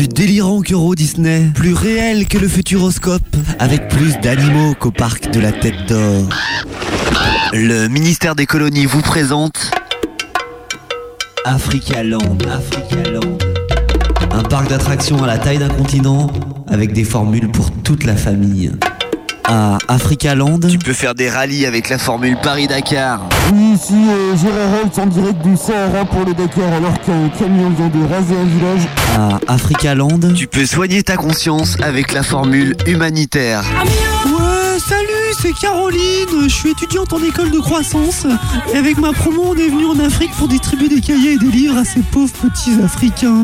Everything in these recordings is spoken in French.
Plus délirant que Euro Disney, plus réel que le Futuroscope, avec plus d'animaux qu'au parc de la Tête d'Or. Le ministère des colonies vous présente Africa Land. Africa Land. Un parc d'attractions à la taille d'un continent, avec des formules pour toute la famille. À Africa Land, tu peux faire des rallyes avec la formule Paris-Dakar. Oui, ici euh, Gérard en direct du Sahara pour le Dakar alors qu'un camion vient de raser un village. À Africa Land, tu peux soigner ta conscience avec la formule humanitaire. C'est Caroline. Je suis étudiante en école de croissance. Et avec ma promo, on est venu en Afrique pour distribuer des cahiers et des livres à ces pauvres petits Africains.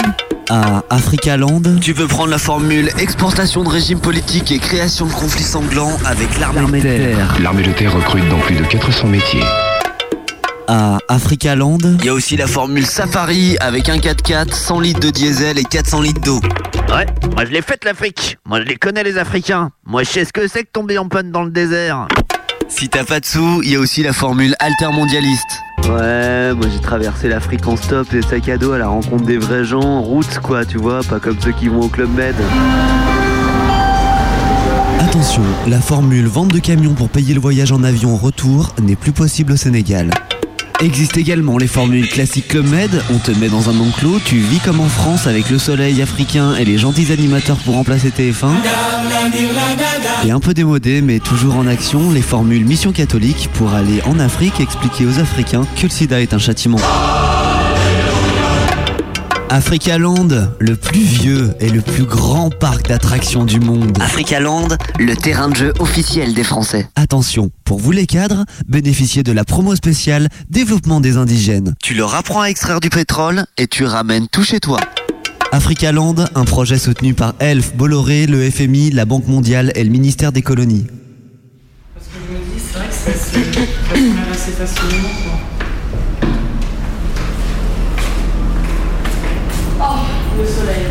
À Africa Land, tu peux prendre la formule exportation de régime politique et création de conflits sanglants avec l'armée de terre. L'armée de terre recrute dans plus de 400 métiers. À Africa Land, il y a aussi la formule safari avec un 4x4, 100 litres de diesel et 400 litres d'eau. Ouais, moi je l'ai faite l'Afrique. Moi je les connais les Africains. Moi je sais ce que c'est que tomber en panne dans le désert. Si t'as pas de sous, il y a aussi la formule altermondialiste. Ouais, moi j'ai traversé l'Afrique en stop et sac à dos à la rencontre des vrais gens, route quoi, tu vois, pas comme ceux qui vont au Club Med. Attention, la formule vente de camions pour payer le voyage en avion retour n'est plus possible au Sénégal. Existent également les formules classiques Club Med, on te met dans un enclos, tu vis comme en France avec le soleil africain et les gentils animateurs pour remplacer TF1. Et un peu démodé mais toujours en action, les formules Mission catholique pour aller en Afrique expliquer aux Africains que le sida est un châtiment. Africa Land, le plus vieux et le plus grand parc d'attractions du monde. Africa Land, le terrain de jeu officiel des Français. Attention, pour vous les cadres, bénéficiez de la promo spéciale Développement des indigènes. Tu leur apprends à extraire du pétrole et tu ramènes tout chez toi. Africa Land, un projet soutenu par Elf, Bolloré, le FMI, la Banque mondiale et le ministère des colonies. Parce que je me dis, c'est vrai que assez facilement, quoi. Le soleil.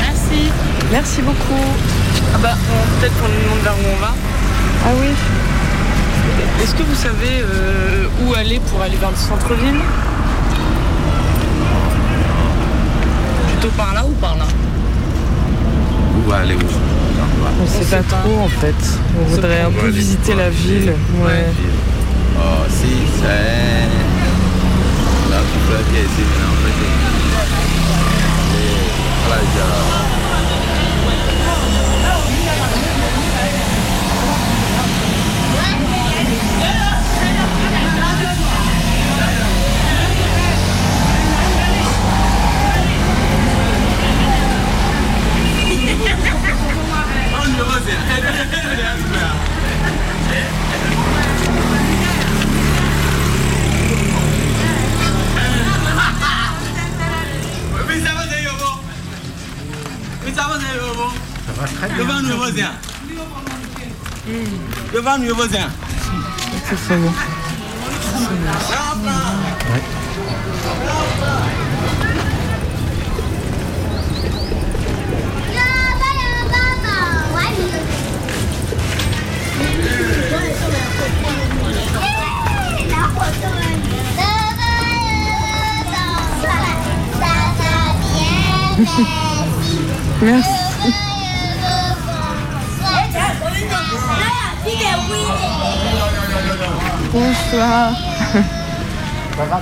Merci. Merci beaucoup. Ah bah, peut-être qu'on nous demande vers où on va. Ah oui. Est-ce que vous savez euh, où aller pour aller vers le centre-ville? Plutôt par là ou par là? Où va aller où? On sait pas trop en fait. On voudrait un peu visiter la ville. Ouais. Oh, si, c'est. Là, tu peux aller ici, en fait. Et voilà, Devant nous, voisin. Devant nous, voisin. C'est très bon. Merci. Bonsoir. Va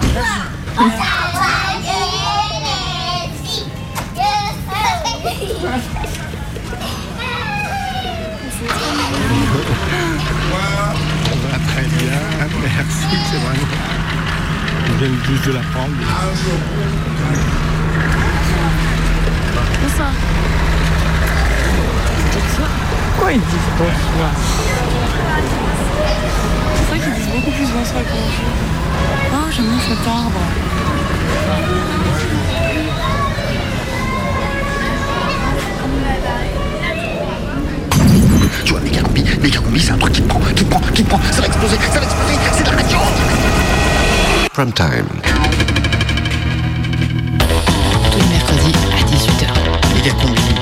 très bien, merci, c'est vraiment. Je viens juste de l'apprendre. Bonsoir. Pourquoi ils disent bonsoir C'est vrai qu'ils disent beaucoup plus bonsoir que bonjour. Oh, j'aime bien cet arbre. Tu vois, méga combi, méga combi, c'est un truc qui prend, qui prend, qui te prend, ça va exploser, ça va exploser, c'est de la radio Prime time.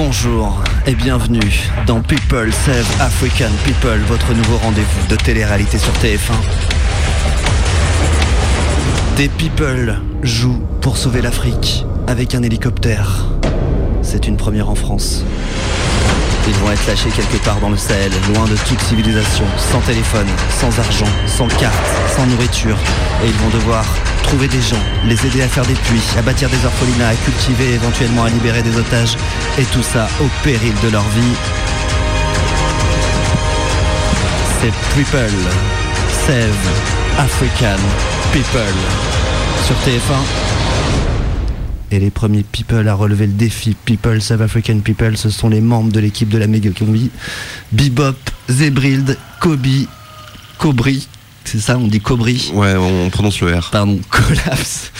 Bonjour et bienvenue dans People Save African People, votre nouveau rendez-vous de télé-réalité sur TF1. Des people jouent pour sauver l'Afrique avec un hélicoptère. C'est une première en France. Ils vont être lâchés quelque part dans le Sahel, loin de toute civilisation, sans téléphone, sans argent, sans carte, sans nourriture. Et ils vont devoir trouver des gens, les aider à faire des puits, à bâtir des orphelinats, à cultiver, éventuellement à libérer des otages. Et tout ça au péril de leur vie. C'est People Save African People sur TF1. Et les premiers people à relever le défi People Save African People, ce sont les membres de l'équipe de la Mega Combi. Bebop, Zebrild, Kobe, Cobri. C'est ça, on dit Cobri. Ouais, on prononce le R. Pardon, Collapse.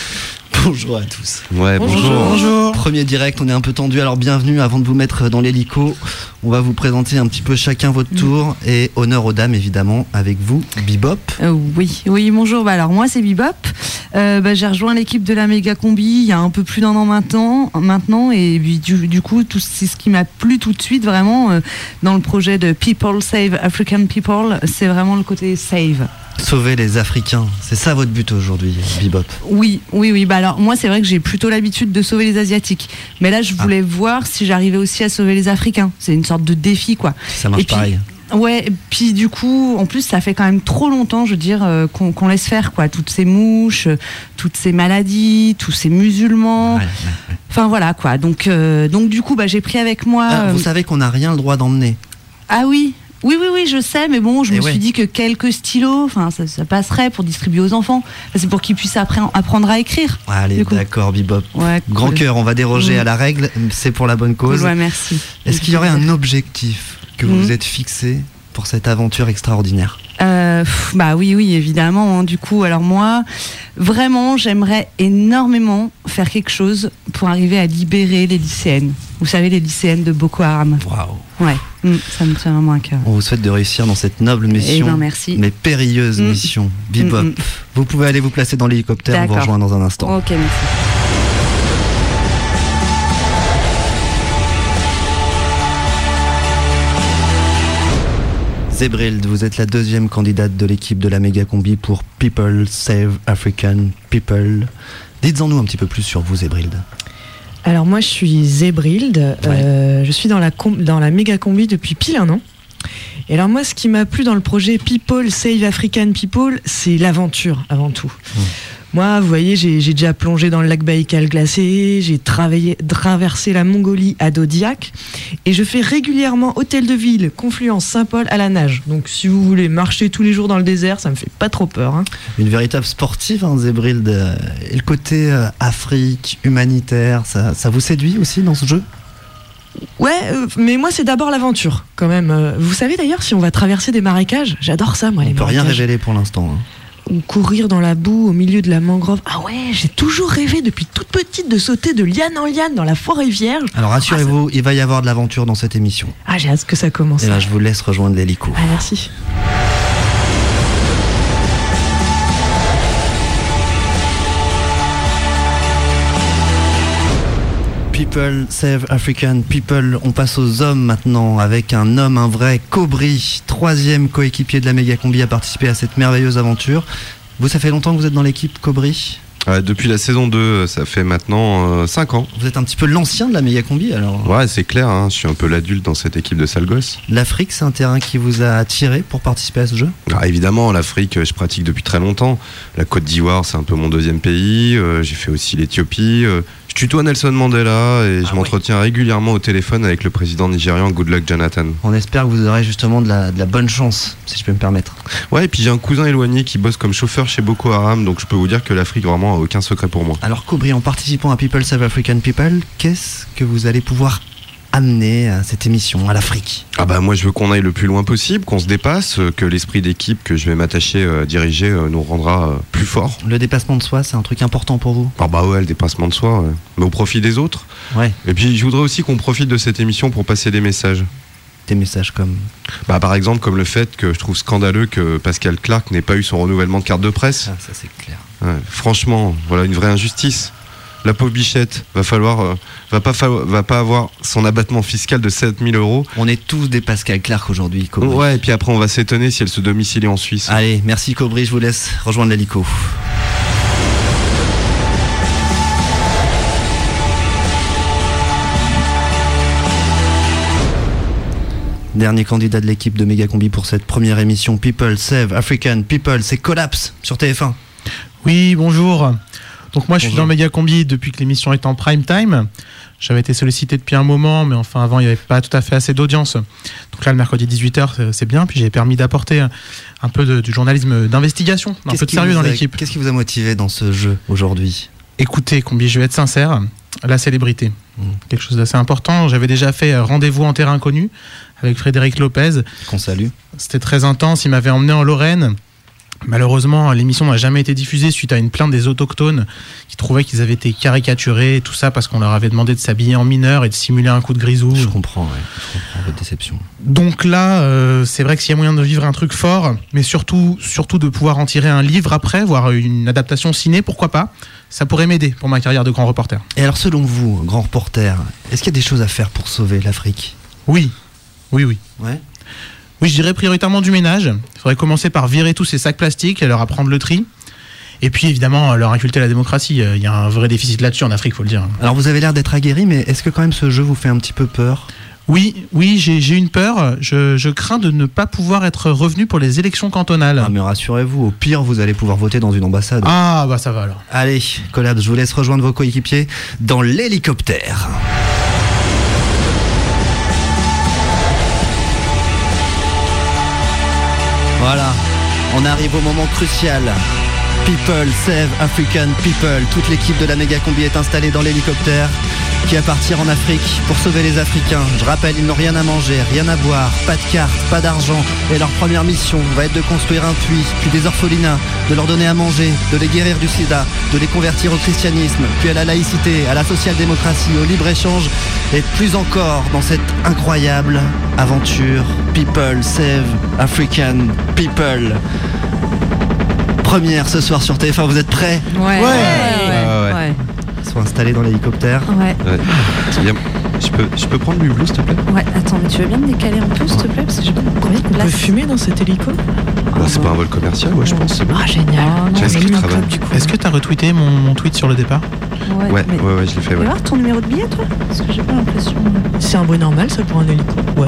Bonjour à tous. Ouais, bonjour. Bonjour. Premier direct, on est un peu tendu, alors bienvenue. Avant de vous mettre dans l'hélico, on va vous présenter un petit peu chacun votre tour. Et honneur aux dames, évidemment, avec vous, Bebop. Euh, oui, oui, bonjour. Bah, alors moi c'est Bebop. Euh, bah, j'ai rejoint l'équipe de la méga combi il y a un peu plus d'un an maintenant, maintenant et puis, du, du coup tout c'est ce qui m'a plu tout de suite vraiment euh, dans le projet de People Save African People, c'est vraiment le côté save. Sauver les Africains, c'est ça votre but aujourd'hui, Bebop. Oui, oui, oui. Bah alors moi c'est vrai que j'ai plutôt l'habitude de sauver les Asiatiques, mais là je Ah. voulais voir si j'arrivais aussi à sauver les Africains. C'est une sorte de défi quoi. Ça marche puis- pareil. Ouais, et puis du coup, en plus, ça fait quand même trop longtemps, je veux dire, euh, qu'on laisse faire quoi, toutes ces mouches, euh, toutes ces maladies, tous ces musulmans. Enfin voilà quoi. Donc, euh, donc du coup, bah, j'ai pris avec moi. Ah, euh, vous savez qu'on n'a rien le droit d'emmener. ah oui. Oui, oui, oui, je sais, mais bon, je Eh me ouais. suis dit que quelques stylos, enfin, ça, ça passerait pour distribuer aux enfants. C'est pour qu'ils puissent apprendre à écrire. Allez, Du coup. d'accord. Ouais, Grand cœur, on va déroger Mm. à la règle, c'est pour la bonne cause. Cool, ouais, merci. Est-ce qu'il y aurait un objectif que vous Mm. vous êtes fixé pour cette aventure extraordinaire Euh, pff, bah oui, oui, évidemment. hein. Du coup, alors moi, vraiment, j'aimerais énormément faire quelque chose pour arriver à libérer les lycéennes. Vous savez, les lycéennes de Boko Haram. Waouh. Ouais, mm, ça me tient vraiment à cœur. On vous souhaite de réussir dans cette noble mission, ben, merci. mais périlleuse Mm. mission. Bebop, Mm, vous pouvez aller vous placer dans l'hélicoptère, on vous rejoint dans un instant. Ok, merci. Zebrild, vous êtes la deuxième candidate de l'équipe de la méga combi pour People Save African People. Dites-en nous un petit peu plus sur vous, Zebrild. Alors moi je suis Zébrild, euh, je suis dans la, dans la méga combi depuis pile un an. Et alors moi ce qui m'a plu dans le projet People Save African People, c'est l'aventure avant tout. Moi, vous voyez, j'ai déjà plongé dans le lac Baïkal glacé, j'ai travaillé- traversé la Mongolie à Dodiac, et je fais régulièrement hôtel de ville, Confluence, Saint-Paul à la nage. Donc si vous voulez marcher tous les jours dans le désert, ça me fait pas trop peur. hein. Une véritable sportive, hein, Et le côté euh, Afrique, humanitaire, ça, ça vous séduit aussi dans ce jeu? Ouais, euh, mais moi c'est d'abord l'aventure quand même. Euh, Vous savez d'ailleurs si on va traverser des marécages, j'adore ça moi les On peut rien révéler pour l'instant. hein. Ou courir dans la boue au milieu de la mangrove. Ah ouais, j'ai toujours rêvé depuis toute petite de sauter de liane en liane dans la forêt vierge. Alors rassurez-vous, il va y avoir de l'aventure dans cette émission. Ah j'ai hâte que ça commence. Et là, je vous laisse rejoindre l'hélico. Ah merci. People Save African People. On passe aux hommes maintenant avec un homme, un vrai Cobri, troisième coéquipier de la méga combi à participer à cette merveilleuse aventure. Vous, ça fait longtemps que vous êtes dans l'équipe Cobri? Ouais, depuis la saison 2, ça fait maintenant 5 ans. Vous êtes un petit peu l'ancien de la méga combi alors Ouais, c'est clair, hein, je suis un peu l'adulte dans cette équipe de sale gosse. L'Afrique, c'est un terrain qui vous a attiré pour participer à ce jeu? Ah, évidemment, l'Afrique, euh, je pratique depuis très longtemps. La Côte d'Ivoire, c'est un peu mon deuxième pays. Euh, j'ai fait aussi l'Éthiopie. Je tutoie Nelson Mandela et je m'entretiens régulièrement au téléphone avec le président nigérian Goodluck Jonathan. On espère que vous aurez justement de la, de la bonne chance, si je peux me permettre. Ouais, et puis j'ai un cousin éloigné qui bosse comme chauffeur chez Boko Haram, donc je peux vous dire que l'Afrique vraiment a aucun secret pour moi. Alors Cobry, en participant à People Save African People, qu'est-ce que vous allez pouvoir amener cette émission, à l'Afrique Ah bah moi je veux qu'on aille le plus loin possible, qu'on se dépasse, euh, que l'esprit d'équipe que je vais m'attacher euh, à diriger euh, nous rendra euh, plus fort. Le dépassement de soi, c'est un truc important pour vous? Ah bah ouais, le dépassement de soi, ouais. mais au profit des autres. Ouais. Et puis je voudrais aussi qu'on profite de cette émission pour passer des messages. Des messages comme Bah par exemple comme le fait que je trouve scandaleux que Pascal Clark n'ait pas eu son renouvellement de carte de presse. Ah, ça c'est clair. Ouais, franchement, voilà une vraie injustice. La pauvre bichette va falloir, euh, va pas fa- va pas avoir son abattement fiscal de 7000 euros. On est tous des Pascal Clark aujourd'hui. Ouais, et puis après on va s'étonner si elle se domicilie en Suisse. Allez, merci Cobry, je vous laisse rejoindre l'hélico. Dernier candidat de l'équipe de Megacombi pour cette première émission People Save African People, c'est Collapse sur TF1. Oui, bonjour. Donc moi je suis dans Méga Combi depuis que l'émission est en prime time. J'avais été sollicité depuis un moment, mais enfin avant il n'y avait pas tout à fait assez d'audience. Donc là le mercredi 18h c'est bien, puis j'ai permis d'apporter un- un peu de- du journalisme d'investigation, un peu de sérieux dans l'équipe. Qu'est-ce qui vous a motivé dans ce jeu aujourd'hui? Écoutez, Combi, je vais être sincère, la célébrité, Mmh. quelque chose d'assez important. J'avais déjà fait euh, rendez-vous en terrain inconnu avec Frédéric Lopez. Qu'on salue. C'était très intense, il m'avait emmené en Lorraine. Malheureusement, l'émission n'a jamais été diffusée suite à une plainte des autochtones qui trouvaient qu'ils avaient été caricaturés, et tout ça parce qu'on leur avait demandé de s'habiller en mineur et de simuler un coup de grisou. Je comprends, ouais, je comprends votre déception. Donc là, euh, c'est vrai que s'il y a moyen de vivre un truc fort, mais surtout, surtout de pouvoir en tirer un livre après, voire une adaptation ciné, pourquoi pas Ça pourrait m'aider pour ma carrière de grand reporter. Et alors selon vous, grand reporter, est-ce qu'il y a des choses à faire pour sauver l'Afrique? Oui, oui, oui. Ouais. Oui, je dirais prioritairement du ménage. Il faudrait commencer par virer tous ces sacs plastiques et leur apprendre le tri. Et puis évidemment, leur inculter la démocratie. Euh, Il y a un vrai déficit là-dessus en Afrique, faut le dire. Alors vous avez l'air d'être aguerri, mais est-ce que quand même ce jeu vous fait un petit peu peur? Oui, oui, j'ai j'ai une peur. Je, je crains de ne pas pouvoir être revenu pour les élections cantonales. Ah mais rassurez-vous, au pire vous allez pouvoir voter dans une ambassade. Ah, bah ça va alors. Allez, Collab, je vous laisse rejoindre vos coéquipiers dans l'hélicoptère. Voilà, on arrive au moment crucial. People Save African People. Toute l'équipe de la méga combi est installée dans l'hélicoptère qui va partir en Afrique pour sauver les Africains. Je rappelle, ils n'ont rien à manger, rien à boire, pas de carte, pas d'argent. Et leur première mission va être de construire un puits, puis des orphelinats, de leur donner à manger, de les guérir du sida, de les convertir au christianisme, puis à la laïcité, à la social-démocratie, au libre-échange, et plus encore dans cette incroyable aventure People Save African People. Première ce soir sur TF1, vous êtes prêts Ouais. Ouais, ouais. Ouais. Ils sont installés dans l'hélicoptère. Ouais. Ouais. Bien. Je peux, je peux prendre du blue s'il te plaît? Ouais, attends, mais tu veux bien me décaler un peu, s'il te plaît Parce que j'ai pas beaucoup de On peut place. fumer dans cet hélico? Bah, C'est pas un vol commercial, ouais, je pense. c'est bon. Ah, génial. Tu as ce qu'il travaille. Est-ce que tu as retweeté mon, mon tweet sur le départ? Ouais, Ouais, mais- ouais, ouais, je l'ai fait, Tu veux ouais. voir ton numéro de billet, toi? Parce que j'ai pas l'impression. C'est un bruit normal, ça, pour un hélico? Ouais.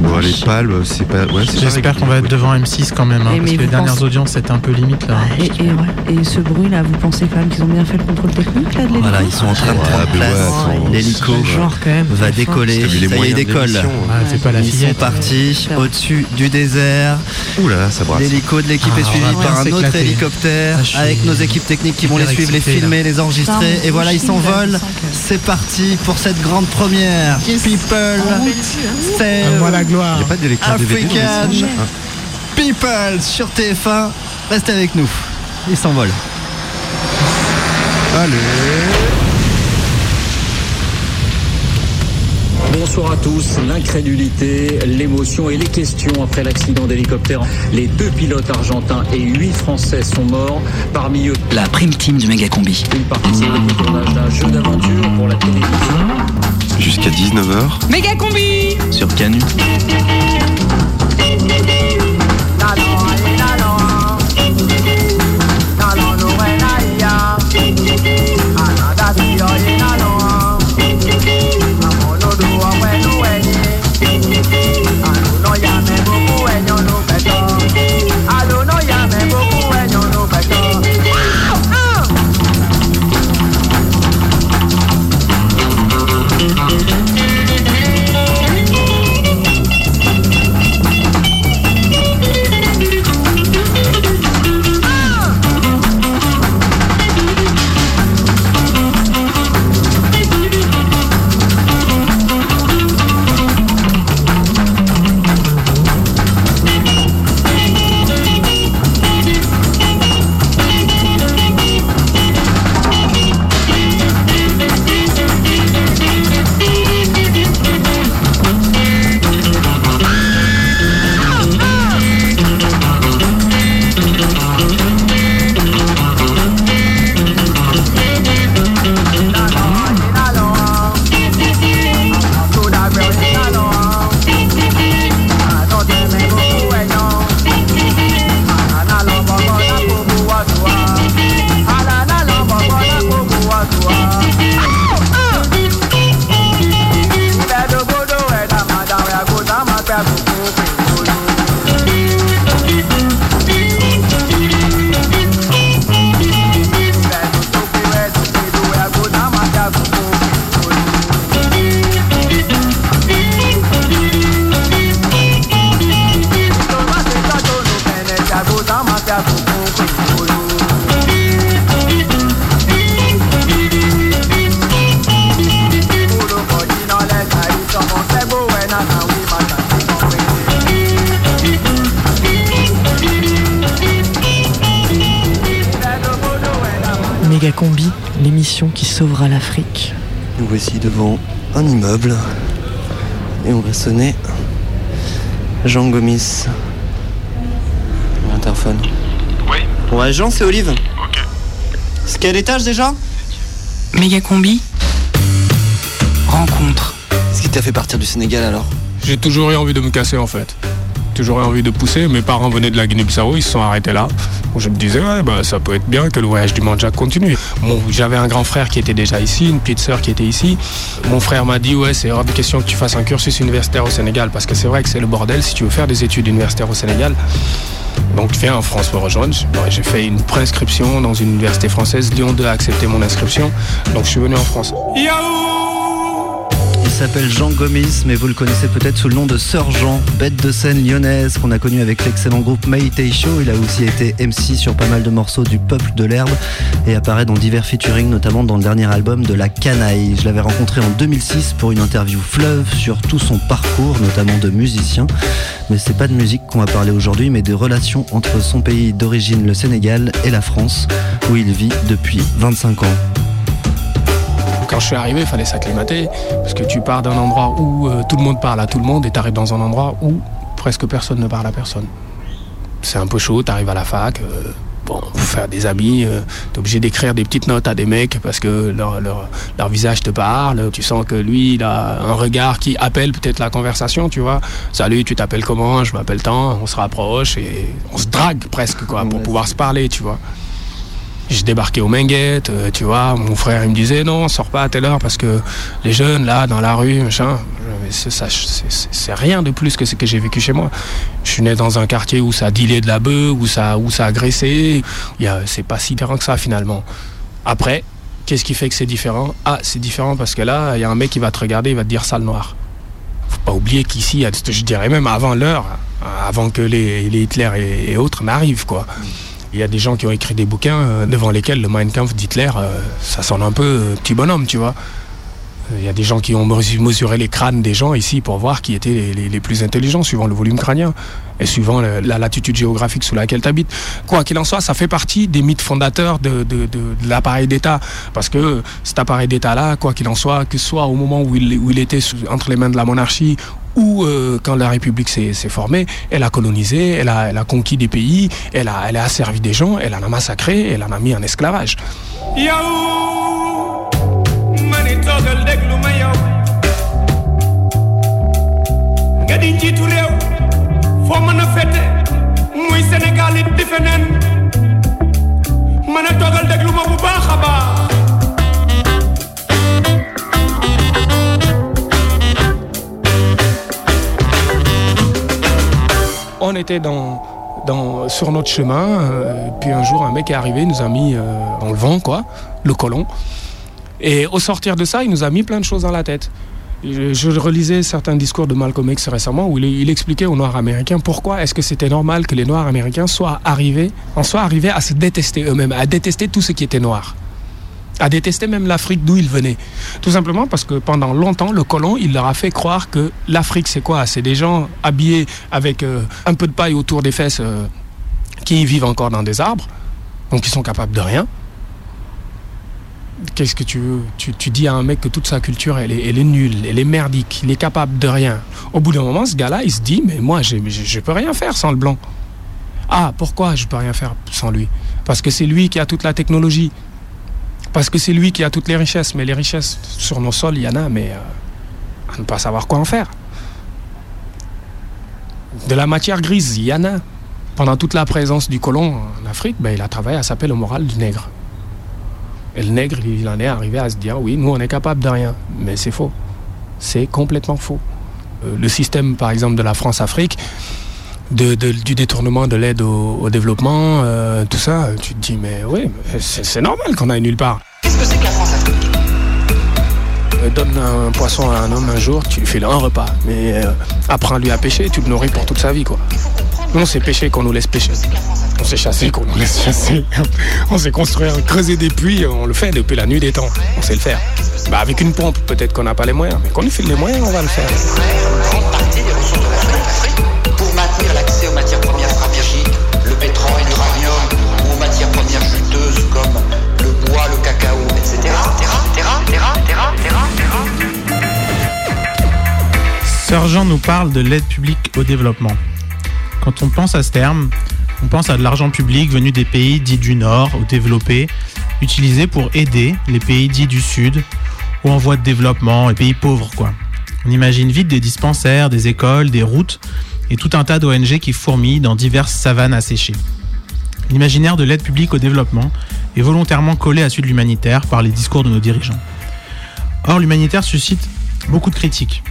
Bon, les pales, c'est pas. Ouais, c'est J'espère qu'on va être devant M6 quand même, hein, Et parce que les dernières audiences c'était un peu limite là. Et, et, et ce bruit-là, vous pensez quand même qu'ils ont bien fait le contrôle technique là, de l'hélico Voilà, ils sont en train de prendre place. ouais, L'hélico c'est va décoller. Ça y est, décolle. l'émission, Ah, c'est pas la Ils sont partis au-dessus du désert. Ouh là là, ça brasse. L'hélico de l'équipe Ah, est suivi par un autre hélicoptère Ah, avec nos équipes techniques qui vont les suivre, les là. filmer, les enregistrer. Et voilà, ils là, s'envolent. C'est parti pour cette grande première. People moi la gloire. Il n'y a pas de lecteur DVD African People sur TF1. Restez avec nous. Ils s'envolent. Allez Bonsoir à tous. L'incrédulité, l'émotion et les questions après l'accident d'hélicoptère. Les deux pilotes argentins et huit Français sont morts. Parmi eux, La prime team du méga combi. une tournage d'un jeu d'aventure pour la télévision. Jusqu'à 19h Méga combi Sur Canu. Et on va sonner Jean Gomis. L'interphone. Oui. Ouais, Jean, c'est Olive. Ok. C'est quel étage déjà? Méga Combi. Rencontre. Qu'est-ce qui t'a fait partir du Sénégal alors? J'ai toujours eu envie de me casser en fait. Toujours envie de pousser. Mes parents venaient de la Guinée-Bissau, ils se sont arrêtés là. Je me disais, ouais, bah, ça peut être bien que le voyage du Mandjak continue. Bon, J'avais un grand frère qui était déjà ici, une petite sœur qui était ici. Mon frère m'a dit, ouais, c'est hors de question que tu fasses un cursus universitaire au Sénégal, parce que c'est vrai que c'est le bordel si tu veux faire des études universitaires au Sénégal. Donc viens en France me rejoindre. J'ai fait une préinscription dans une université française. Lyon 2 a accepté mon inscription. Donc je suis venu en France. S'appelle Jean Gomis, mais vous le connaissez peut-être sous le nom de Sir Jean, bête de scène lyonnaise qu'on a connu avec l'excellent groupe Maïté Show. Il a aussi été MC sur pas mal de morceaux du Peuple de l'Herbe et apparaît dans divers featuring, notamment dans le dernier album de La Canaille. Je l'avais rencontré en 2006 pour une interview fleuve sur tout son parcours, notamment de musicien. Mais c'est pas de musique qu'on va parler aujourd'hui, mais des relations entre son pays d'origine, le Sénégal, et la France, où il vit depuis 25 ans. Quand je suis arrivé, il fallait s'acclimater, parce que tu pars d'un endroit où euh, tout le monde parle à tout le monde et tu arrives dans un endroit où presque personne ne parle à personne. C'est un peu chaud, tu arrives à la fac, euh, bon, pour faire des amis, euh, tu es obligé d'écrire des petites notes à des mecs parce que leur, leur, leur visage te parle, tu sens que lui, il a un regard qui appelle peut-être la conversation, tu vois. Salut, tu t'appelles comment? Je m'appelle tant, on se rapproche et on se drague presque, quoi, pour pouvoir se parler, tu vois. Je débarquais au Menguette, euh, tu vois, mon frère il me disait non, sors pas à telle heure parce que les jeunes là dans la rue, machin, c'est rien de plus que ce que j'ai vécu chez moi. Je suis né dans un quartier où ça dealait de la bœuf, où ça, où ça agressait. C'est pas si différent que ça finalement. Après, qu'est-ce qui fait que c'est différent? Ah, c'est différent parce que là, il y a un mec qui va te regarder, il va te dire sale noir. Faut pas oublier qu'ici, je dirais même avant l'heure, avant que les, les Hitler et, et autres n'arrivent, quoi. Il y a des gens qui ont écrit des bouquins euh, devant lesquels le Mein Kampf d'Hitler, euh, ça sonne un peu euh, petit bonhomme, tu vois. Il y a des gens qui ont mesu- mesuré les crânes des gens ici pour voir qui étaient les, plus intelligents suivant le volume crânien et suivant la latitude géographique sous laquelle tu habites. Quoi qu'il en soit, ça fait partie des mythes fondateurs de, l'appareil d'État. Parce que cet appareil d'État-là, quoi qu'il en soit, que ce soit au moment où il, était entre les mains de la monarchie euh, quand la République s'est formée, elle a colonisé, elle a, conquis des pays, elle a, elle a asservi des gens, elle en a massacré, elle en a mis en esclavage. On était sur notre chemin, euh, puis un jour un mec est arrivé, nous a mis euh, dans le vent, quoi, le colon. Et au sortir de ça, il nous a mis plein de choses dans la tête. Je, relisais certains discours de Malcolm X récemment où il, il expliquait aux Noirs américains pourquoi est-ce que c'était normal que les Noirs américains soient arrivés, en soient arrivés à se détester eux-mêmes, à détester tout ce qui était noir à détester même l'Afrique d'où ils venaient. Tout simplement parce que pendant longtemps, le colon, il leur a fait croire que l'Afrique, c'est quoi? C'est des gens habillés avec euh, un peu de paille autour des fesses euh, qui vivent encore dans des arbres, donc ils sont capables de rien. Qu'est-ce que tu veux? Tu, dis à un mec que toute sa culture, elle est, nulle, elle est merdique, il est capable de rien. Au bout d'un moment, ce gars-là, il se dit, mais moi, je je peux rien faire sans le blanc. Ah, pourquoi je peux rien faire sans lui? Parce que c'est lui qui a toute la technologie. Parce que c'est lui qui a toutes les richesses. Mais les richesses sur nos sols, il y en a, mais euh, à ne pas savoir quoi en faire. De la matière grise, il y en a. Pendant toute la présence du colon en Afrique, ben, il a travaillé à s'appeler le moral du nègre. Et le nègre, il en est arrivé à se dire, oui, nous, on est capable de rien. Mais c'est faux. C'est complètement faux. Euh, le système, par exemple, de la France-Afrique, de, de- du détournement de l'aide au, au développement, euh, tout ça, tu te dis, mais oui, c'est c'est normal qu'on aille nulle part. Qu'est-ce que c'est que la France-Afrique Euh, Donne un poisson à un homme un jour, tu lui fais un repas. Mais euh, apprends-lui à pêcher, tu le nourris pour toute sa vie, quoi. Nous, on s'est pêché qu'on nous laisse pêcher. On s'est chassé qu'on nous laisse chasser. On s'est construire, creuser des puits, on le fait depuis la nuit des temps. On sait le faire. Bah, avec une pompe, peut-être qu'on n'a pas les moyens, mais qu'on nous file les moyens, on va le faire. Sergent nous parle de l'aide publique au développement. Quand on pense à ce terme, on pense à de l'argent public venu des pays dits du Nord ou développés, utilisé pour aider les pays dits du Sud ou en voie de développement, les pays pauvres. On imagine vite des dispensaires, des écoles, des routes et tout un tas d'ONG qui fourmillent dans diverses savanes asséchées. L'imaginaire de l'aide publique au développement est volontairement collé à celui de l'humanitaire par les discours de nos dirigeants. Or, l'humanitaire suscite beaucoup de critiques.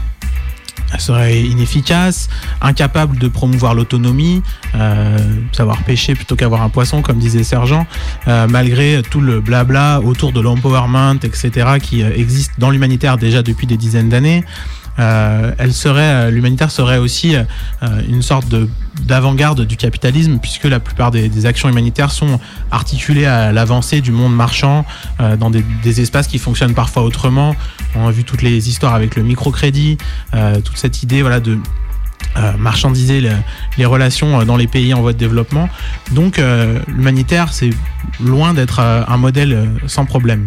Serait inefficace, incapable de promouvoir l'autonomie, euh, savoir pêcher plutôt qu'avoir un poisson, comme disait Sergent, euh, malgré tout le blabla autour de l'empowerment, etc., qui euh, existe dans l'humanitaire déjà depuis des dizaines d'années. Euh, elle serait, euh, l'humanitaire serait aussi euh, une sorte de d'avant-garde du capitalisme, puisque la plupart des, actions humanitaires sont articulées à l'avancée du monde marchand dans des, espaces qui fonctionnent parfois autrement. On a vu toutes les histoires avec le microcrédit, toute cette idée voilà, de marchandiser les, relations dans les pays en voie de développement. Donc l'humanitaire, c'est loin d'être un modèle sans problème.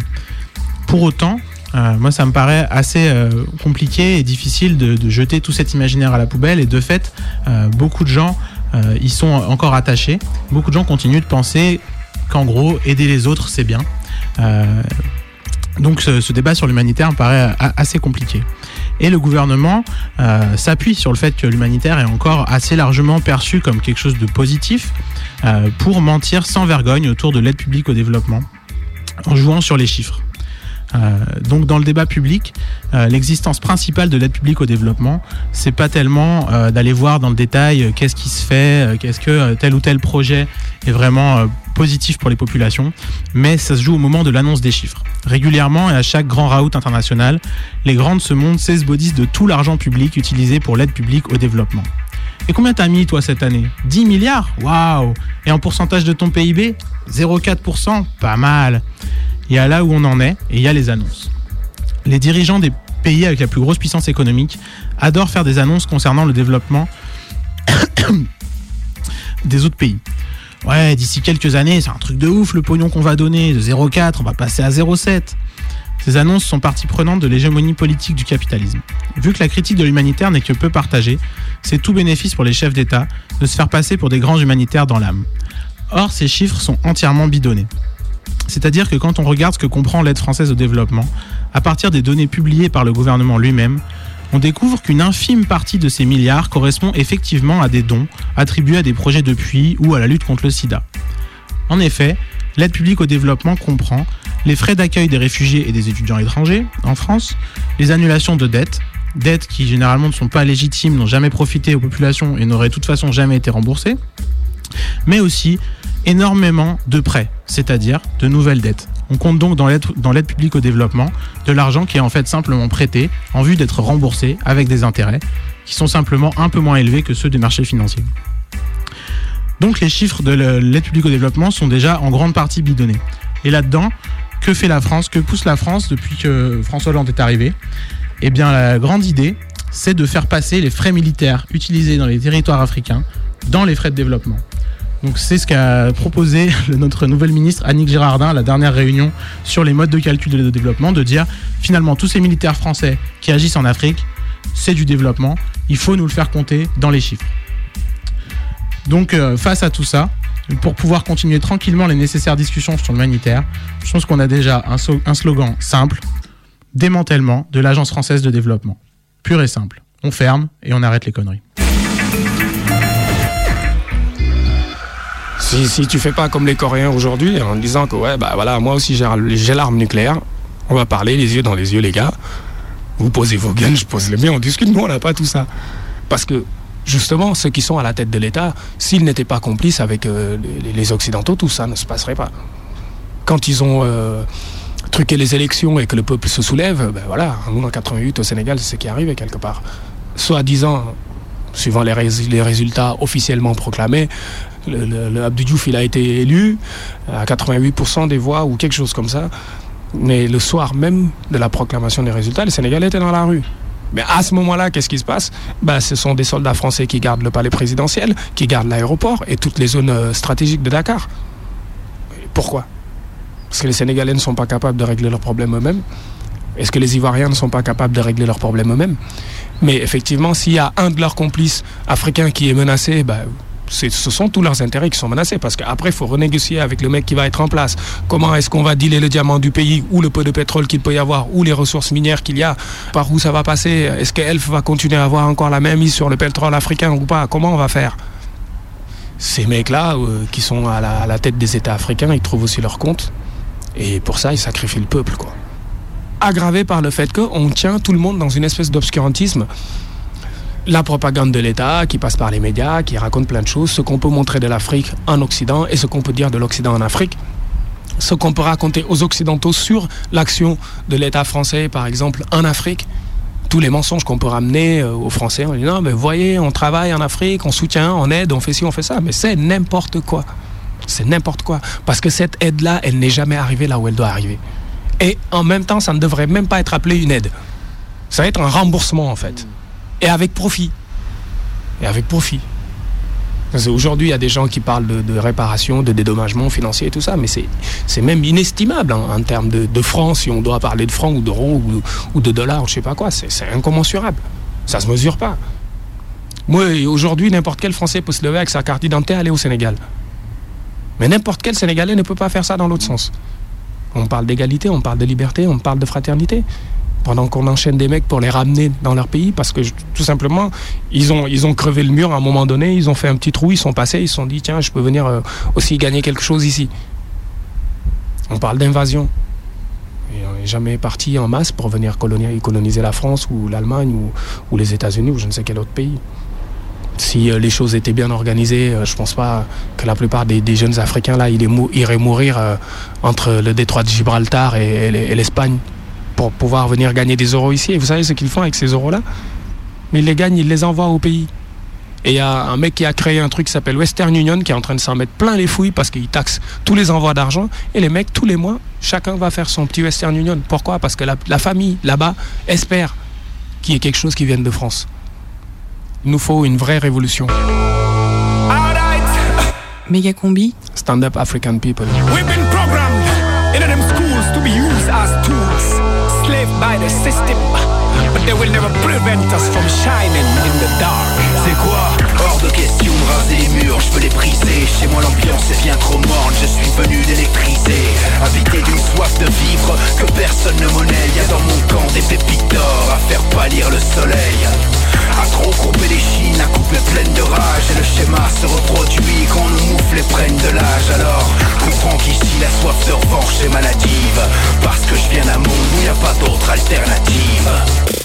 Pour autant, euh, moi, ça me paraît assez euh, compliqué et difficile de, jeter tout cet imaginaire à la poubelle. Et de fait, euh, beaucoup de gens y sont encore attachés. Beaucoup de gens continuent de penser qu'en gros, aider les autres, c'est bien. donc, ce, débat sur l'humanitaire me paraît assez compliqué. Et le gouvernement s'appuie sur le fait que l'humanitaire est encore assez largement perçu comme quelque chose de positif pour mentir sans vergogne autour de l'aide publique au développement en jouant sur les chiffres. Euh, donc dans le débat public, euh, l'existence principale de l'aide publique au développement, c'est pas tellement euh, d'aller voir dans le détail qu'est-ce qui se fait, qu'est-ce que tel ou tel projet est vraiment positif pour les populations, mais ça se joue au moment de l'annonce des chiffres. Régulièrement et à chaque grand raout international, les grandes se montrent 16 bodies de tout l'argent public utilisé pour l'aide publique au développement. Et combien t'as mis toi cette année? 10 milliards? Waouh Et en pourcentage de ton PIB 0,4%, pas mal. Il y a là où on en est et il y a les annonces. Les dirigeants des pays avec la plus grosse puissance économique adorent faire des annonces concernant le développement des autres pays. Ouais, d'ici quelques années, c'est un truc de ouf le pognon qu'on va donner. De 0,4, on va passer à 0,7. Ces annonces sont partie prenante de l'hégémonie politique du capitalisme. Vu que la critique de l'humanitaire n'est que peu partagée, c'est tout bénéfice pour les chefs d'État de se faire passer pour des grands humanitaires dans l'âme. Or, ces chiffres sont entièrement bidonnés. C'est-à-dire que quand on regarde ce que comprend l'aide française au développement, à partir des données publiées par le gouvernement lui-même, on découvre qu'une infime partie de ces milliards correspond effectivement à des dons attribués à des projets de puits ou à la lutte contre le sida. En effet, l'aide publique au développement comprend les frais d'accueil des réfugiés et des étudiants étrangers en France, les annulations de dettes, dettes qui généralement ne sont pas légitimes, n'ont jamais profité aux populations et n'auraient de toute façon jamais été remboursées, mais aussi énormément de prêts, c'est-à-dire de nouvelles dettes. On compte donc dans l'aide publique au développement de l'argent qui est en fait simplement prêté en vue d'être remboursé avec des intérêts qui sont simplement un peu moins élevés que ceux des marchés financiers. Donc les chiffres de l'aide publique au développement sont déjà en grande partie bidonnés. Et là-dedans, que fait la France Que pousse la France depuis que François Hollande est arrivé? Eh bien la grande idée, c'est de faire passer les frais militaires utilisés dans les territoires africains dans les frais de développement. Donc c'est ce qu'a proposé notre nouvelle ministre Annick Girardin à la dernière réunion sur les modes de calcul de développement, de dire finalement tous ces militaires français qui agissent en Afrique, c'est du développement, il faut nous le faire compter dans les chiffres. Donc euh, face à tout ça, pour pouvoir continuer tranquillement les nécessaires discussions sur l'humanitaire, je pense qu'on a déjà un, un slogan simple, démantèlement de l'Agence française de développement. Pur et simple. On ferme et on arrête les conneries. Si, tu fais pas comme les Coréens aujourd'hui en disant que ouais bah voilà moi aussi j'ai l'arme nucléaire, on va parler les yeux dans les yeux les gars. Vous posez vos guns, je pose les miens, on discute, nous on n'a pas tout ça. Parce que justement ceux qui sont à la tête de l'État, s'ils n'étaient pas complices avec euh, les, Occidentaux, tout ça ne se passerait pas. Quand ils ont euh, truqué les élections et que le peuple se soulève, ben voilà, nous en 88 au Sénégal c'est ce qui est arrivé quelque part. Soit disant suivant les résultats officiellement proclamés, le, Abdou Diouf, il a été élu à 88% des voix ou quelque chose comme ça. Mais le soir même de la proclamation des résultats, les Sénégalais étaient dans la rue. Mais à ce moment-là, qu'est-ce qui se passe? Bah, Ce sont des soldats français qui gardent le palais présidentiel, qui gardent l'aéroport et toutes les zones euh, stratégiques de Dakar. Pourquoi? Parce que les Sénégalais ne sont pas capables de régler leurs problèmes eux-mêmes. Est-ce que les Ivoiriens ne sont pas capables de régler leurs problèmes eux-mêmes? Mais effectivement, s'il y a un de leurs complices africains qui est menacé, bah, ce sont tous leurs intérêts qui sont menacés parce qu'après, il faut renégocier avec le mec qui va être en place. Comment est-ce qu'on va dealer le diamant du pays ou le peu de pétrole qu'il peut y avoir ou les ressources minières qu'il y a? Par où ça va passer? Est-ce qu'ELF va continuer à avoir encore la même mise sur le pétrole africain ou pas? Comment on va faire? Ces mecs-là, euh, qui sont à la, tête des États africains, ils trouvent aussi leur compte. Et pour ça, ils sacrifient le peuple. Aggravé par le fait qu'on tient tout le monde dans une espèce d'obscurantisme la propagande de l'État qui passe par les médias, qui raconte plein de choses, ce qu'on peut montrer de l'Afrique en Occident et ce qu'on peut dire de l'Occident en Afrique ce qu'on peut raconter aux Occidentaux sur l'action de l'État français, par exemple, en Afrique. Tous les mensonges qu'on peut ramener euh, aux Français, en disant non, mais voyez, on travaille en Afrique, on soutient, on aide, on fait ci, on fait ça, mais c'est n'importe quoi. C'est n'importe quoi. Parce que cette aide-là, elle n'est jamais arrivée là où elle doit arriver. Et en même temps, ça ne devrait même pas être appelé une aide. Ça va être un remboursement, en fait et avec profit. Et avec profit. Aujourd'hui, il y a des gens qui parlent de, réparation, de dédommagement financier et tout ça, mais c'est même inestimable hein, en termes de, francs, si on doit parler de francs ou d'euros ou, de dollars ou je sais pas quoi. C'est incommensurable. Ça se mesure pas. Moi, aujourd'hui, n'importe quel Français peut se lever avec sa carte d'identité et aller au Sénégal. Mais n'importe quel Sénégalais ne peut pas faire ça dans l'autre sens. On parle d'égalité, on parle de liberté, on parle de fraternité pendant qu'on enchaîne des mecs pour les ramener dans leur pays parce que tout simplement ils ont ils ont crevé le mur à un moment donné, ils ont fait un petit trou, ils sont passés, ils se sont dit tiens je peux venir euh, aussi gagner quelque chose ici. On parle d'invasion. Et on n'est jamais parti en masse pour venir coloniser, coloniser la France ou l'Allemagne ou, les États-Unis ou je ne sais quel autre pays. Si euh, les choses étaient bien organisées, euh, je ne pense pas que la plupart des, jeunes Africains là, ils iraient mourir entre le détroit de Gibraltar et l'Espagne pour pouvoir venir gagner des euros ici. Et vous savez ce qu'ils font avec ces euros-là? Mais Ils les gagnent, ils les envoient au pays. Et il y a un mec qui a créé un truc qui s'appelle Western Union qui est en train de s'en mettre plein les fouilles parce qu'il taxe tous les envois d'argent. Et les mecs, tous les mois, chacun va faire son petit Western Union. Pourquoi? Parce que la, famille là-bas espère qu'il y ait quelque chose qui vienne de France. Il nous faut une vraie révolution. Combi. Stand up African people. We've been programmed in them schools to be used as c'est quoi? Hors de question de raser les murs, je peux les briser. Chez moi l'ambiance est bien trop morne, je suis venu d'électriser. Habité d'une soif de vivre que personne ne monnaie. Y a dans mon camp des pépites d'or à faire pâlir le soleil. À trop courber les chines, à couper pleine de rage. Et le schéma se reproduit quand nous moufles et prennent de l'âge. Alors comprends qu'ici la soif de revanche est maladive Parce que je viens d'un monde où y a pas d'autre alternative.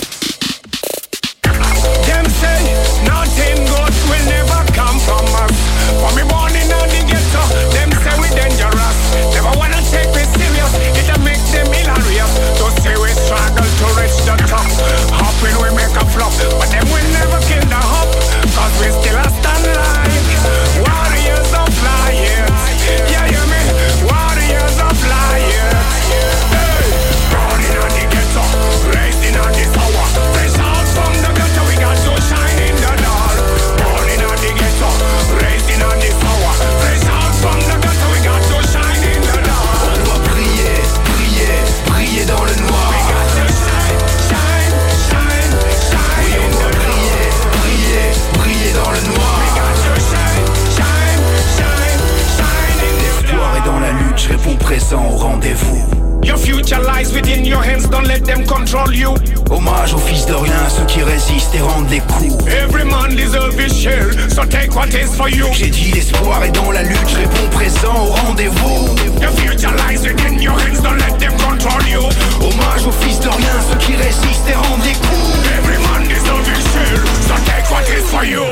rendez-vous. Your future lies within your hands, don't let them control you. Hommage aux fils de rien, ceux qui résistent et rendent les coups. Every man deserves his share, so take what is for you. J'ai dit l'espoir et dans la lutte, je réponds présent au rendez-vous. Your future lies within your hands, don't let them control you. Hommage aux fils de rien, ceux qui résistent et rendent les coups. Every man deserves his share, so take what is for you.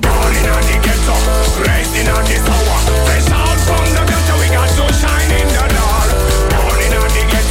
Born in the ghetto, raised in the tower. Fresh out from the ghetto, we got to shine in the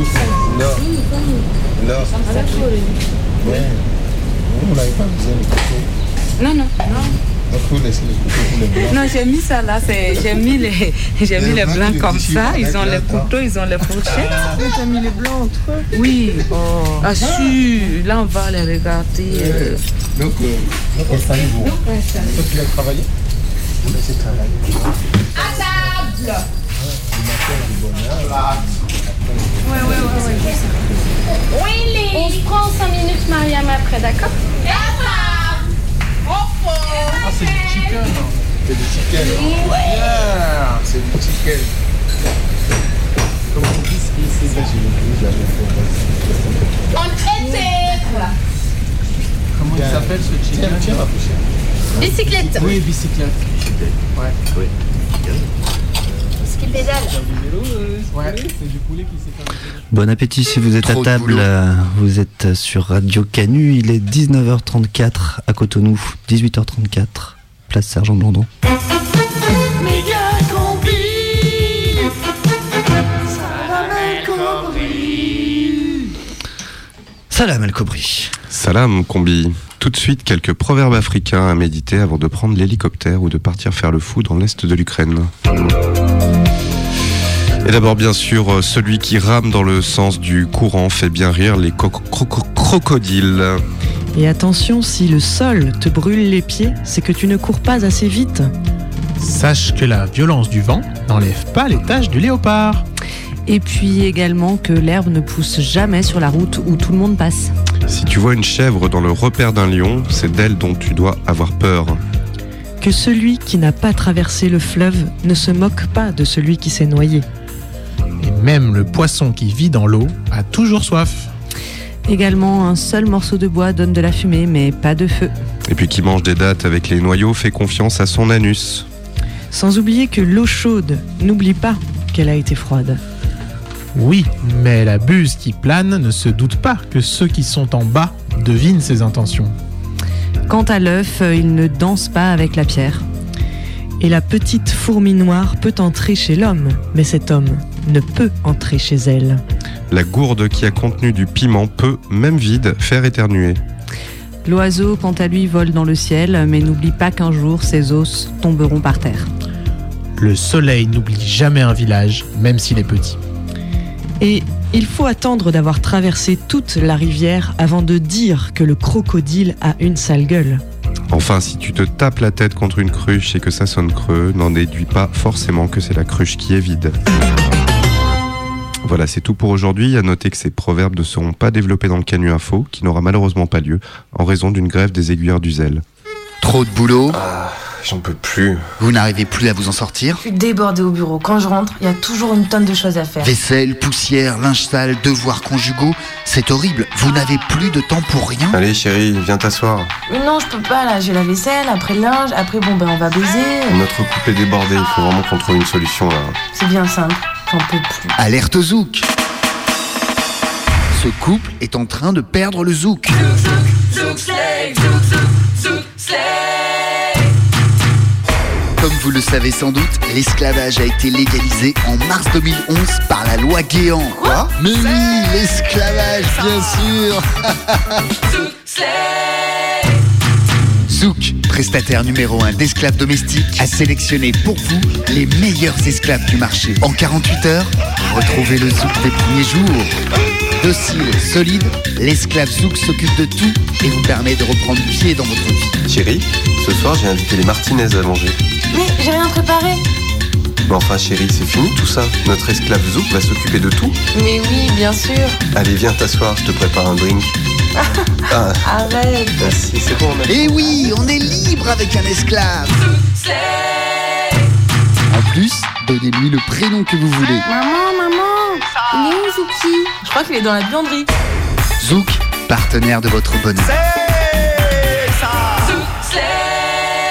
Non. Non. Non, non. Non, j'ai mis ça là, j'ai mis les, j'ai mis les blancs comme ça, ils ont les couteaux, ils ont les fourchettes. Ah, tu mis les blancs entre eux Oui. Ah, ah, ah. là on va les regarder. Euh. Donc, euh, installez vous. Tu Vous laissez travailler. Ouais, ouais, ouais, ouais. Oui, On se prend 5 minutes, Mariam, après, d'accord? Ah, c'est du chicken. C'est du chicken. Yeah, c'est du chicken. Comment on dit ce qui c'est ça, j'ai vu, j'avais fait. On était Comment il s'appelle ce chicken? Tiens, tiens, ma poussière. Bicyclette. Oui, bicyclette. Ouais. Oui. Qui pédale. Ouais. Bon appétit si vous êtes Trop à table. euh, Vous êtes sur Radio Canu. Il est 19h34 à Cotonou, 18h34, place Sergent combi. Salam El Kobri. Salam Combi. Tout de suite, quelques proverbes africains à méditer avant de prendre l'hélicoptère ou de partir faire le fou dans l'est de l'Ukraine. Et d'abord, bien sûr, euh, celui qui rame dans le sens du courant fait bien rire les co- croco- crocodiles. Et attention, si le sol te brûle les pieds, c'est que tu ne cours pas assez vite. Sache que la violence du vent n'enlève pas les taches du léopard. Et puis également que l'herbe ne pousse jamais sur la route où tout le monde passe. Si tu vois une chèvre dans le repère d'un lion, c'est d'elle dont tu dois avoir peur. Que celui qui n'a pas traversé le fleuve ne se moque pas de celui qui s'est noyé. Et même le poisson qui vit dans l'eau a toujours soif. Également, un seul morceau de bois donne de la fumée, mais pas de feu. Et puis qui mange des dattes avec les noyaux fait confiance à son anus. Sans oublier que l'eau chaude, n'oublie pas qu'elle a été froide. Oui, mais la buse qui plane ne se doute pas que ceux qui sont en bas devinent ses intentions. Quant à l'œuf, il ne danse pas avec la pierre. Et la petite fourmi noire peut entrer chez l'homme, mais cet homme ne peut entrer chez elle. La gourde qui a contenu du piment peut, même vide, faire éternuer. L'oiseau, quant à lui, vole dans le ciel, mais n'oublie pas qu'un jour ses os tomberont par terre. Le soleil n'oublie jamais un village, même s'il est petit. Et il faut attendre d'avoir traversé toute la rivière avant de dire que le crocodile a une sale gueule. Enfin, si tu te tapes la tête contre une cruche et que ça sonne creux, n'en déduis pas forcément que c'est la cruche qui est vide. Voilà, c'est tout pour aujourd'hui. À noter que ces proverbes ne seront pas développés dans le Canu Info, qui n'aura malheureusement pas lieu, en raison d'une grève des aiguilleurs du zèle. Trop de boulot. J'en peux plus. Vous n'arrivez plus à vous en sortir? Je suis débordée au bureau. Quand je rentre, il y a toujours une tonne de choses à faire. Vaisselle, poussière, linge sale, devoirs conjugaux, c'est horrible. Vous n'avez plus de temps pour rien? Allez chérie, viens t'asseoir. Mais non, je peux pas là. J'ai la vaisselle, après le linge, après bon ben on va baiser. Notre couple est débordé, il faut vraiment qu'on trouve une solution là. C'est bien simple. J'en peux plus. Alerte zouk. Ce couple est en train de perdre le zouk. Comme vous le savez sans doute, l'esclavage a été légalisé en mars 2011 par la loi Guéant. Quoi Mais oui, l'esclavage, bien sûr Zouk, prestataire numéro 1 d'esclaves domestiques, a sélectionné pour vous les meilleurs esclaves du marché. En 48 heures, retrouvez le Zouk des premiers jours. Docile, solide, l'esclave Zouk s'occupe de tout et vous permet de reprendre pied dans votre vie. Chérie, ce soir j'ai invité les Martinez à manger. Mais j'ai rien préparé. Mais enfin chérie, c'est fini tout ça. Notre esclave Zouk va s'occuper de tout. Mais oui, bien sûr. Allez, viens t'asseoir, je te prépare un drink. Ah, Arrête. merci, c'est bon, on a... Et oui, on est libre avec un esclave En plus, donnez-lui le prénom que vous voulez. Maman, maman. Il est où Zouki? Je crois qu'il est dans la buanderie. Zouk, partenaire de votre bonheur.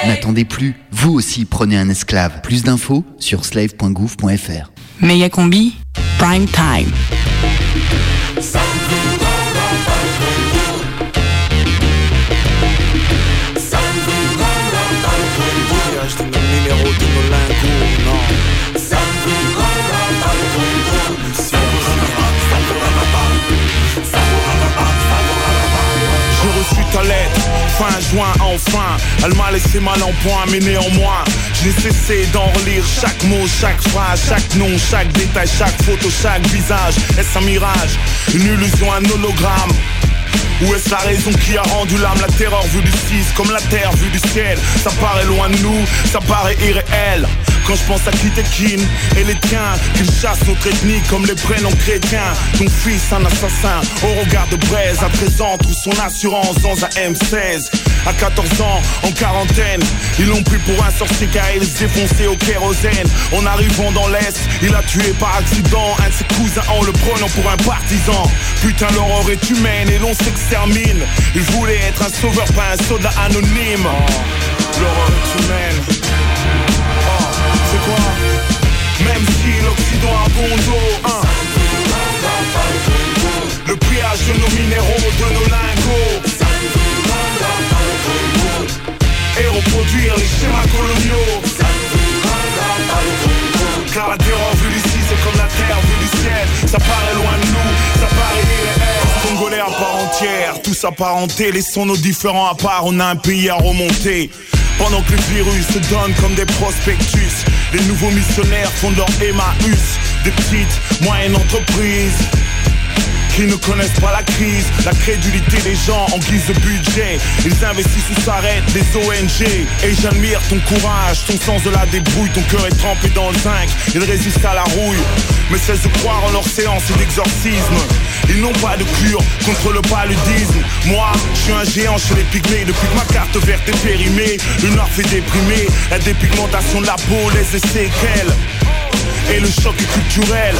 N'attendez plus, vous aussi prenez un esclave. Plus d'infos sur slave.gouv.fr. Méga combi, prime time. Elle m'a laissé mal en point, mais néanmoins, j'ai cessé d'en relire chaque mot, chaque phrase, chaque nom, chaque détail, chaque photo, chaque visage. Est-ce un mirage, une illusion, un hologramme? Ou est-ce la raison qui a rendu l'âme la terreur vue du 6 comme la terre vue du ciel? Ça paraît loin de nous, ça paraît irréel quand je pense à Kitekin et les tiens Qu'ils chassent notre ethnie comme les prénoms chrétiens Ton fils un assassin au regard de braise À 13 ans trouve son assurance dans un M16 À 14 ans en quarantaine Ils l'ont pris pour un sorcier car il s'est défoncé au kérosène. En arrivant dans l'Est il a tué par accident Un de ses cousins en le prenant pour un partisan. Putain l'horreur est humaine et l'on s'extermine. Il voulait être un sauveur pas un soldat anonyme. L'horreur est humaine Même si l'Occident a bon dos, hein Le pillage de nos minéraux, de nos lingots. Et reproduire les schémas coloniaux. Car la terreur vue d'ici c'est comme la terre vue du ciel. Ça paraît loin de nous, ça paraît Congolais à part entière, tous apparentés Laissons nos différents à part, on a un pays à remonter. Pendant que les virus se donnent comme des prospectus Les nouveaux missionnaires font leur Emmaüs. Des petites, moyennes entreprises qui ne connaissent pas la crise, la crédulité des gens en guise de budget. Ils investissent ou s'arrêtent, des ONG. Et j'admire ton courage, ton sens de la débrouille, ton cœur est trempé dans le zinc. Ils résistent à la rouille, mais cessent de croire en leur séance d'exorcisme. Ils n'ont pas de cure contre le paludisme. Moi, je suis un géant chez les pygmées depuis que ma carte verte est périmée. Une fait déprimée, la dépigmentation de la peau laisse des séquelles et le choc est culturel.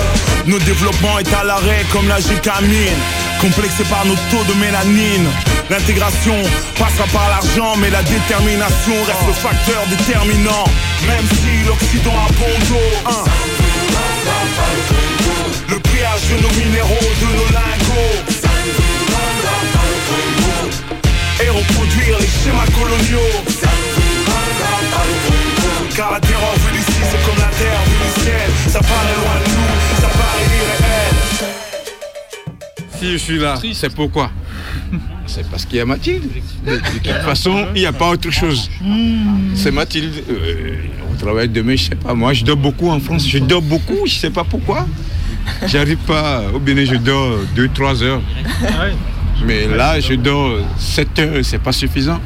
Notre développement est à l'arrêt comme la gécamine. Complexé par nos taux de mélanine. L'intégration passera par l'argent, mais la détermination reste le facteur déterminant. Même si l'Occident a bon dos, hein. Le pillage de nos minéraux, de nos lingots. Et reproduire les schémas coloniaux. Car la terreur vue d'ici c'est comme la terre vue du ciel Ça paraît loin de nous, ça paraît irréel Si je suis là, c'est pourquoi? C'est parce qu'il y a Mathilde. De, toute façon, il n'y a pas autre chose. C'est Mathilde. Euh, on travaille demain, je sais pas. Moi, je dors beaucoup en France. Je dors beaucoup, je sais pas pourquoi. J'arrive pas. Au Bénin, je dors 2-3 heures. Mais là, je dors 7 heures, c'est pas suffisant.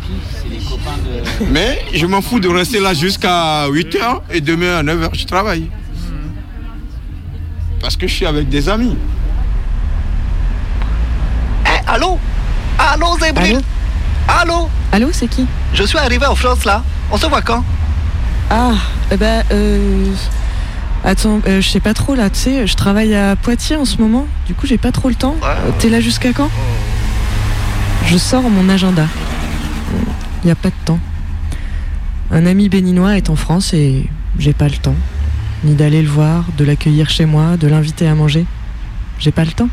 Mais je m'en fous de rester là jusqu'à 8 heures et demain à 9 heures, je travaille. Parce que je suis avec des amis. Eh, allô? Allô, Zébril? Allô? Allô, c'est qui? Je suis arrivé en France là. On se voit quand? Ah, eh ben, euh... Attends, euh, je sais pas trop là, tu sais, je travaille à Poitiers en ce moment, du coup j'ai pas trop le temps. Euh, T'es là jusqu'à quand? Je sors mon agenda. Il n'y a pas de temps. Un ami béninois est en France et j'ai pas le temps. Ni d'aller le voir, de l'accueillir chez moi, de l'inviter à manger. J'ai pas le temps.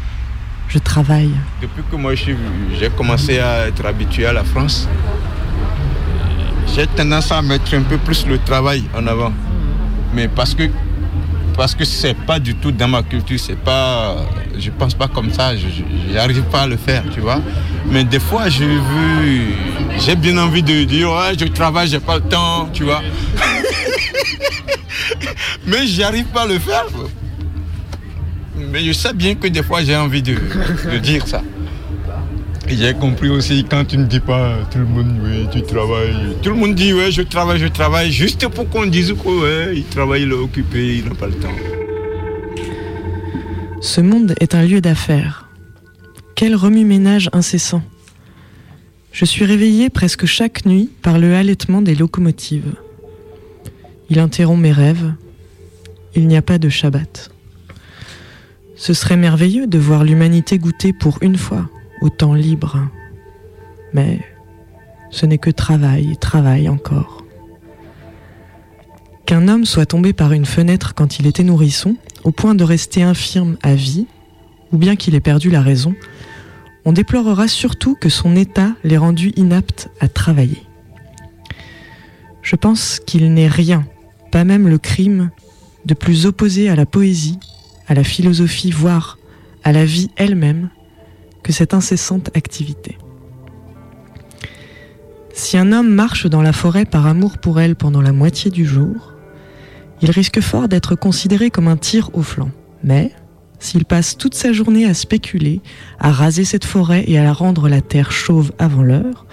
Je travaille. Depuis que moi j'ai commencé à être habitué à la France, j'ai tendance à mettre un peu plus le travail en avant. Mais parce que parce que c'est pas du tout dans ma culture, c'est pas, je pense pas comme ça, je n'arrive pas à le faire, tu vois. Mais des fois, j'ai vu, j'ai bien envie de dire, ouais, je travaille, j'ai pas le temps, tu vois. Mais j'arrive pas à le faire. Mais je sais bien que des fois, j'ai envie de, de dire ça. J'ai compris aussi quand tu ne dis pas tout le monde oui tu travailles. Tout le monde dit ouais je travaille, je travaille, juste pour qu'on dise que ouais, il travaille, il est occupé, il n'a pas le temps. Ce monde est un lieu d'affaires. Quel remue-ménage incessant. Je suis réveillée presque chaque nuit par le halètement des locomotives. Il interrompt mes rêves. Il n'y a pas de Shabbat. Ce serait merveilleux de voir l'humanité goûter pour une fois au libre. Mais ce n'est que travail travail encore. Qu'un homme soit tombé par une fenêtre quand il était nourrisson, au point de rester infirme à vie, ou bien qu'il ait perdu la raison, on déplorera surtout que son état l'ait rendu inapte à travailler. Je pense qu'il n'est rien, pas même le crime, de plus opposé à la poésie, à la philosophie, voire à la vie elle-même, que cette incessante activité. Si un homme marche dans la forêt par amour pour elle pendant la moitié du jour, il risque fort d'être considéré comme un tir au flanc. Mais s'il passe toute sa journée à spéculer, à raser cette forêt et à la rendre la terre chauve avant l'heure,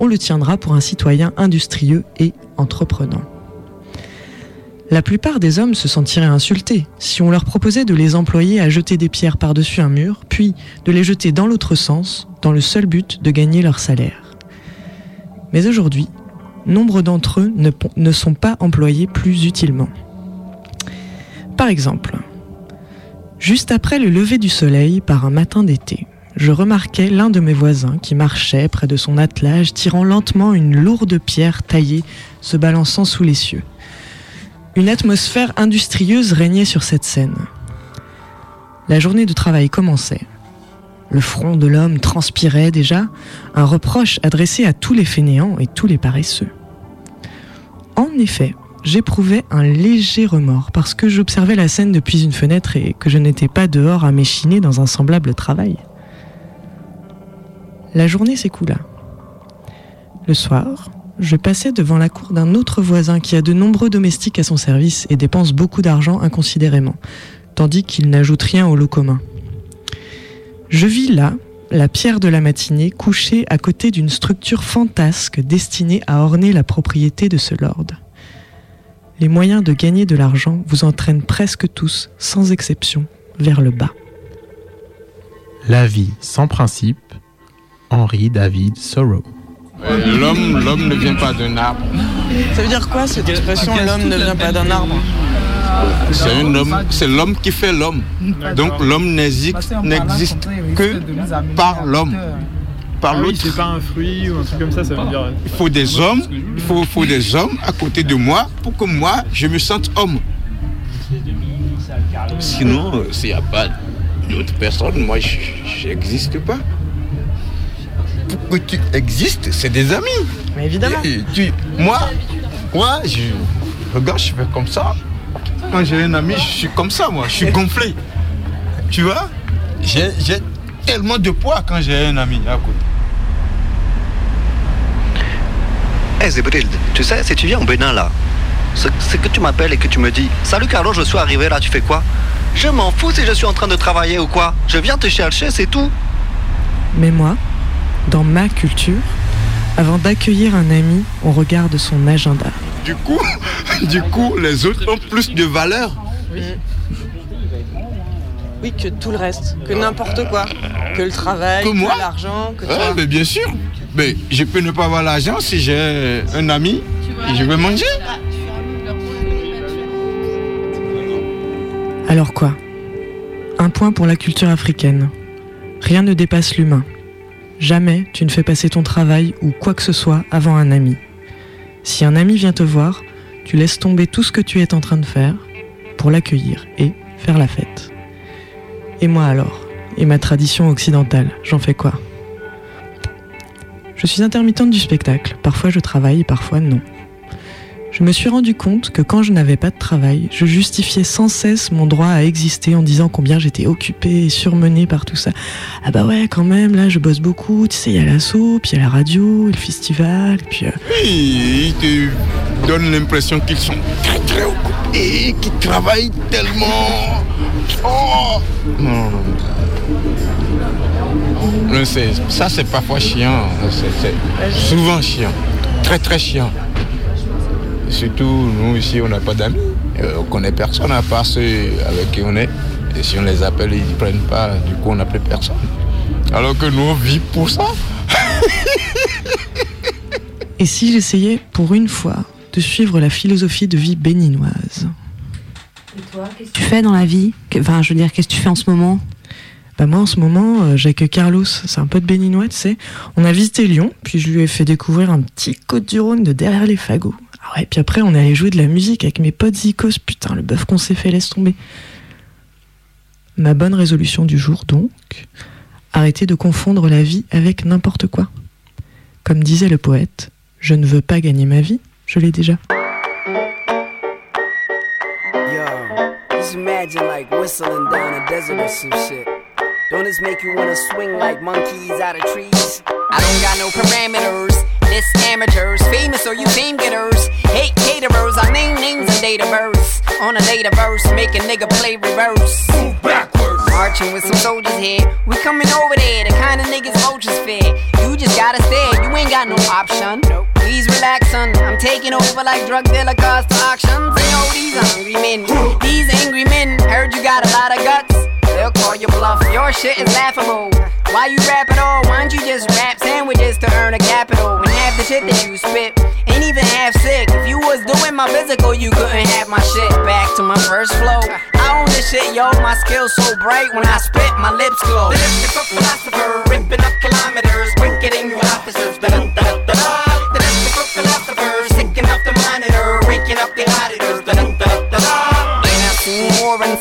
on le tiendra pour un citoyen industrieux et entreprenant. La plupart des hommes se sentiraient insultés si on leur proposait de les employer à jeter des pierres par-dessus un mur, puis de les jeter dans l'autre sens, dans le seul but de gagner leur salaire. Mais aujourd'hui, nombre d'entre eux ne, sont pas employés plus utilement. Par exemple, juste après le lever du soleil par un matin d'été, je remarquais l'un de mes voisins qui marchait près de son attelage, tirant lentement une lourde pierre taillée, se balançant sous les cieux. Une atmosphère industrieuse régnait sur cette scène. La journée de travail commençait. Le front de l'homme transpirait déjà, un reproche adressé à tous les fainéants et tous les paresseux. En effet, j'éprouvais un léger remords parce que j'observais la scène depuis une fenêtre et que je n'étais pas dehors à m'échiner dans un semblable travail. La journée s'écoula. Le soir, je passais devant la cour d'un autre voisin qui a de nombreux domestiques à son service et dépense beaucoup d'argent inconsidérément, tandis qu'il n'ajoute rien au lot commun. Je vis là la pierre de la matinée couchée à côté d'une structure fantasque destinée à orner la propriété de ce lord. Les moyens de gagner de l'argent vous entraînent presque tous, sans exception, vers le bas. La vie sans principe, Henri David Thoreau. Euh, L'homme, l'homme ne vient pas d'un arbre. Ça veut dire quoi cette expression l'homme ne vient pas d'un arbre C'est un homme, c'est l'homme qui fait l'homme. Donc l'homme n'existe, n'existe que par l'homme. Par Ah l'autre. c'est pas un fruit ou un truc comme ça, ça veut dire. Il faut des hommes, il faut, faut des hommes à côté de moi pour que moi je me sente homme. Sinon, euh, s'il n'y a pas d'autres personnes, moi je n'existe pas. Pour que tu existes, c'est des amis. Mais évidemment. Et tu- moi, moi, je regarde, je fais comme ça. Quand j'ai un ami, je suis comme ça, moi, je suis gonflé. Tu vois? J'ai j'ai tellement de poids quand j'ai un ami à côté. Hé Zébrilde, tu sais, si tu viens au Bénin là, ce, ce que tu m'appelles et que tu me dis Salut Carlo, je suis arrivé là, tu fais quoi Je m'en fous si je suis en train de travailler ou quoi. Je viens te chercher, c'est tout. Mais moi, dans ma culture, avant d'accueillir un ami, on regarde son agenda. Du coup, du coup, les autres ont plus de valeur. Oui, que tout le reste, que n'importe quoi, que le travail, Que que l'argent, que mais bien sûr. Mais je peux ne pas avoir l'argent si j'ai un ami et je vais manger. Alors quoi? Un point pour la culture africaine. Rien ne dépasse l'humain. Jamais tu ne fais passer ton travail ou quoi que ce soit avant un ami. Si un ami vient te voir, tu laisses tomber tout ce que tu es en train de faire pour l'accueillir et faire la fête. Et moi alors? Et ma tradition occidentale, j'en fais quoi? Je suis intermittente du spectacle. Parfois je travaille parfois non. Je me suis rendu compte que quand je n'avais pas de travail, je justifiais sans cesse mon droit à exister en disant combien j'étais occupée et surmenée par tout ça. Ah bah ouais, quand même, là je bosse beaucoup, tu sais, il y a l'assaut, puis il y a la radio, le festival, puis... euh, Oui, ils te donnent l'impression qu'ils sont très très occupés, qu'ils travaillent tellement. Oh Non. C'est- ça, c'est parfois chiant. C'est c'est souvent chiant. Très très chiant. Et surtout, nous ici, on n'a pas d'amis. Euh, on connaît personne à part ceux avec qui on est. Et si on les appelle, ils ne prennent pas. Du coup, on n'a plus personne. Alors que nous, on vit pour ça. Et si j'essayais, pour une fois, de suivre la philosophie de vie béninoise? Tu fais dans la vie? Que- Enfin, je veux dire, qu'est-ce que tu fais en ce moment? Bah moi en ce moment, euh, j'accueille Carlos, c'est un pote béninois, tu sais. On a visité Lyon, puis je lui ai fait découvrir un petit Côte du Rhône de derrière les fagots. Ah ouais, puis après on est allé jouer de la musique avec mes potes Zikos, putain, le bœuf qu'on s'est fait, laisse tomber. Ma bonne résolution du jour donc, arrêter de confondre la vie avec n'importe quoi. Comme disait le poète, je ne veux pas gagner ma vie, je l'ai déjà. Don't this make you wanna swing like monkeys out of trees? I don't got no parameters, this amateurs, famous or you fame getters. Hate caterers, I name names and data verse. On a later verse, make a nigga play reverse. Move backwards. Marching with some soldiers here. We coming over there, the kind of niggas vultures fear. You just gotta stare, you ain't got no option. Please relax, son. I'm taking over like drug dealer cars to auctions. You oh, know these hungry men, these angry men. Heard you got a lot of guts. They'll call you bluff. Your shit is laughable. Why you rap at all? Why don't you just rap sandwiches to earn a capital? When half the shit that you spit ain't even half sick. If you was doing my physical, you couldn't have my shit. Back to my first flow. I own this shit, yo. My skills so bright when I spit, my lips glow. The philosopher, ripping up kilometers, quickening you officers. Da-dun-da-da-da.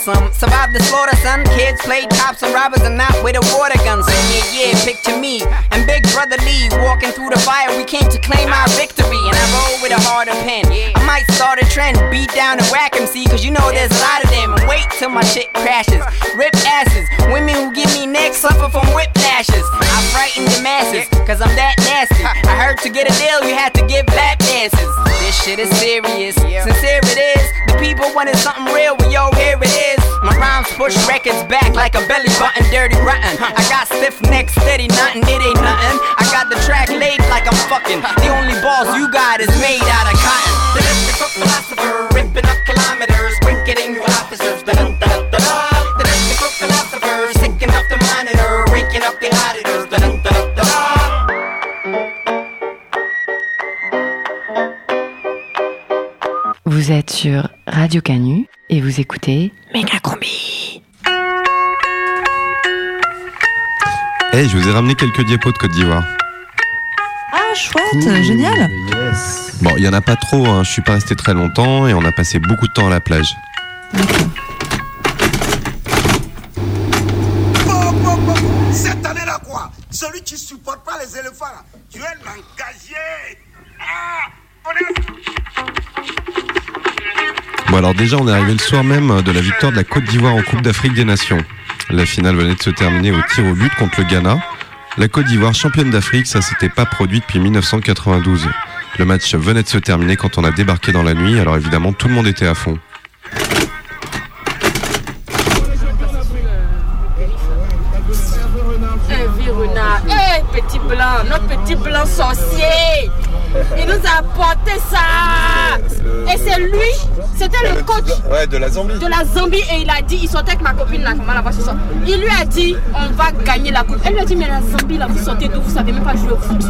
Some survived the slaughter, son. Kids played cops and robbers and not with a water gun. So yeah, yeah, picture me and Big Brother Lee walking through the fire. We came to claim our victory, and I roll with a harder pen. I might start a trend, beat down and whack MC, cause you know there's a lot of them. And wait till my shit crashes. Rip asses, women who give me neck suffer from whiplashes. I frighten the masses, cause I'm that nasty. I heard to get a deal, you had to give lap dances. This shit is serious, sincere it is. The people wanted something real, well, yo, here it is. My rhymes push records back like a belly button, dirty rotten. I got stiff neck, steady nothing, it ain't nothing. I got the track laid like I'm fucking. The only balls you got is made out of cotton. The philosopher, ripping up kilometers, winking you officers. The lipstick of philosophers, sticking up the monitor, raking up the auditors. Da-dun-da-da-da. Vous êtes sur Radio Canu et vous écoutez Méga Combi. Eh, je vous ai ramené quelques diapos de Côte d'Ivoire. Ah, chouette, génial. Bon, il y en a pas trop, hein. je suis pas resté très longtemps et on a passé beaucoup de temps à la plage. Bon alors déjà on est arrivé le soir même de la victoire de la Côte d'Ivoire en Coupe d'Afrique des Nations. La finale venait de se terminer au tir au but contre le Ghana. La Côte d'Ivoire championne d'Afrique, ça s'était pas produit depuis 1992. Le match venait de se terminer quand on a débarqué dans la nuit, alors évidemment tout le monde était à fond. Il nous a apporté ça. Et c'est lui, c'était le coach Ouais, de la Zambie. de la Zambie et il a dit, il sortait avec ma copine là, comment la ce soir. Il lui a dit, on va gagner la coupe. Elle lui a dit, mais la Zambie là, vous sortez d'où? Vous savez même pas jouer au foot.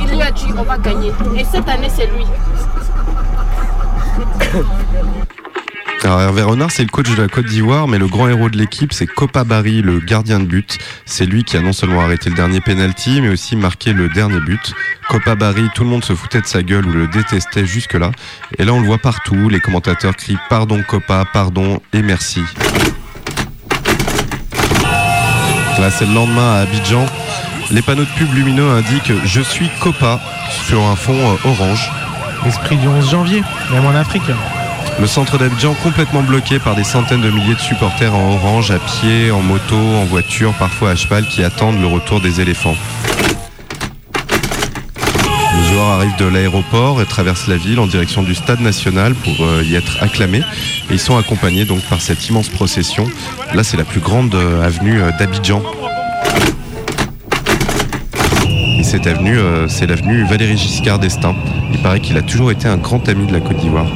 Il lui a dit, on va gagner. Et cette année, c'est lui. Alors Hervé Renard, c'est le coach de la Côte d'Ivoire, mais le grand héros de l'équipe, c'est Copa Barry, le gardien de but. C'est lui qui a non seulement arrêté le dernier penalty, mais aussi marqué le dernier but. Copa Barry, tout le monde se foutait de sa gueule ou le détestait jusque-là. Et là, on le voit partout. Les commentateurs crient pardon Copa, pardon et merci. Là, c'est le lendemain à Abidjan. Les panneaux de pub lumineux indiquent Je suis Copa sur un fond euh, orange. Esprit du 11 janvier, même en Afrique. Le centre d'Abidjan complètement bloqué par des centaines de milliers de supporters en orange, à pied, en moto, en voiture, parfois à cheval, qui attendent le retour des éléphants. Les joueurs arrivent de l'aéroport et traversent la ville en direction du stade national pour euh, y être acclamés. Et ils sont accompagnés donc par cette immense procession. Là, c'est la plus grande euh, avenue euh, d'Abidjan. Et cette avenue, c'est l'avenue Valéry Giscard d'Estaing. Il paraît qu'il a toujours été un grand ami de la Côte d'Ivoire.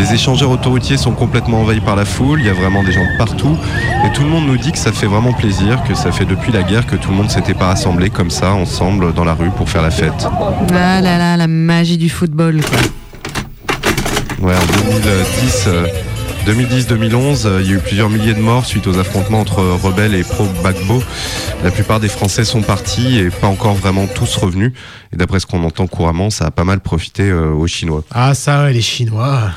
Les échangeurs autoroutiers sont complètement envahis par la foule, il y a vraiment des gens de partout. Et tout le monde nous dit que ça fait vraiment plaisir, que ça fait depuis la guerre que tout le monde s'était pas rassemblé comme ça, ensemble, dans la rue pour faire la fête. Ah là là, la magie du football. Quoi. Ouais, en 2010, euh, 2010-2011, euh, il y a eu plusieurs milliers de morts suite aux affrontements entre rebelles et pro-Bagbo. La plupart des Français sont partis et pas encore vraiment tous revenus. Et d'après ce qu'on entend couramment, ça a pas mal profité euh, aux Chinois. Ah ça, ouais, les Chinois.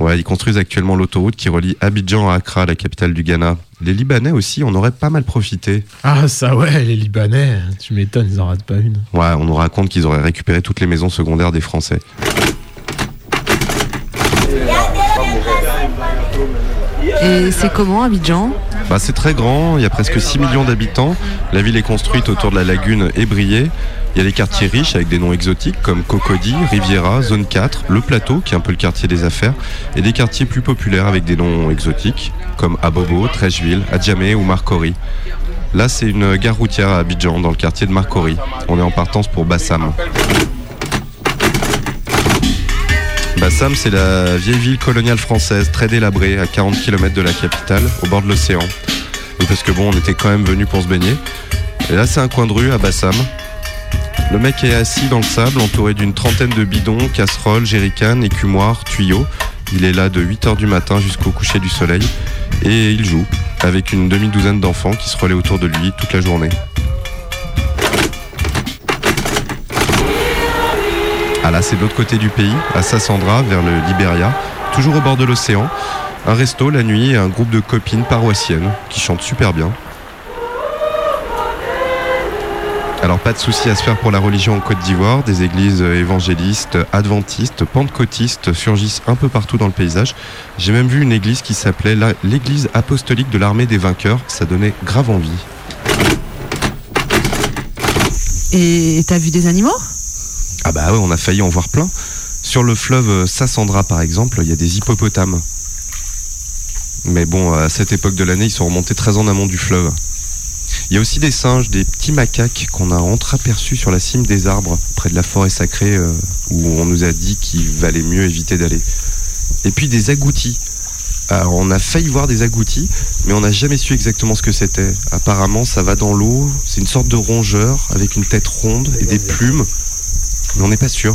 Ouais, ils construisent actuellement l'autoroute qui relie Abidjan à Accra, la capitale du Ghana. Les Libanais aussi en auraient pas mal profité. Ah ça, ouais, les Libanais, tu m'étonnes, ils en ratent pas une. Ouais, on nous raconte qu'ils auraient récupéré toutes les maisons secondaires des Français. Et c'est comment Abidjan Bah, c'est très grand, il y a presque 6 millions d'habitants. La ville est construite autour de la lagune Ébrié. Il y a des quartiers riches avec des noms exotiques comme Cocody, Riviera, Zone 4, Le Plateau, qui est un peu le quartier des affaires, et des quartiers plus populaires avec des noms exotiques comme Abobo, Trècheville, Adjamé ou Marcory. Là, c'est une gare routière à Abidjan, dans le quartier de Marcory. On est en partance pour Bassam. Bassam, c'est la vieille ville coloniale française, très délabrée, à 40 km de la capitale, au bord de l'océan. Parce que bon, on était quand même venu pour se baigner. Et là, c'est un coin de rue à Bassam. Le mec est assis dans le sable, entouré d'une trentaine de bidons, casseroles, jerrycans, écumoires, tuyaux. Il est là de 8h du matin jusqu'au coucher du soleil. Et il joue, avec une demi-douzaine d'enfants qui se relaient autour de lui toute la journée. Ah là, c'est de l'autre côté du pays, à Sassandra, vers le Liberia, toujours au bord de l'océan. Un resto la nuit et un groupe de copines paroissiennes qui chantent super bien. Alors pas de souci à se faire pour la religion en Côte d'Ivoire. Des églises évangélistes, adventistes, pentecôtistes surgissent un peu partout dans le paysage. J'ai même vu une église qui s'appelait la- l'église apostolique de l'armée des vainqueurs. Ça donnait grave envie. Et t'as vu des animaux? Ah bah ouais, on a failli en voir plein. Sur le fleuve Sassandra par exemple, il y a des hippopotames. Mais bon, à cette époque de l'année, ils sont remontés très en amont du fleuve. Il y a aussi des singes, des petits macaques qu'on a entreaperçus sur la cime des arbres, près de la forêt sacrée, euh, où on nous a dit qu'il valait mieux éviter d'aller. Et puis des agoutis. Alors, on a failli voir des agoutis, mais on n'a jamais su exactement ce que c'était. Apparemment, ça va dans l'eau, c'est une sorte de rongeur avec une tête ronde et des plumes, mais on n'est pas sûr.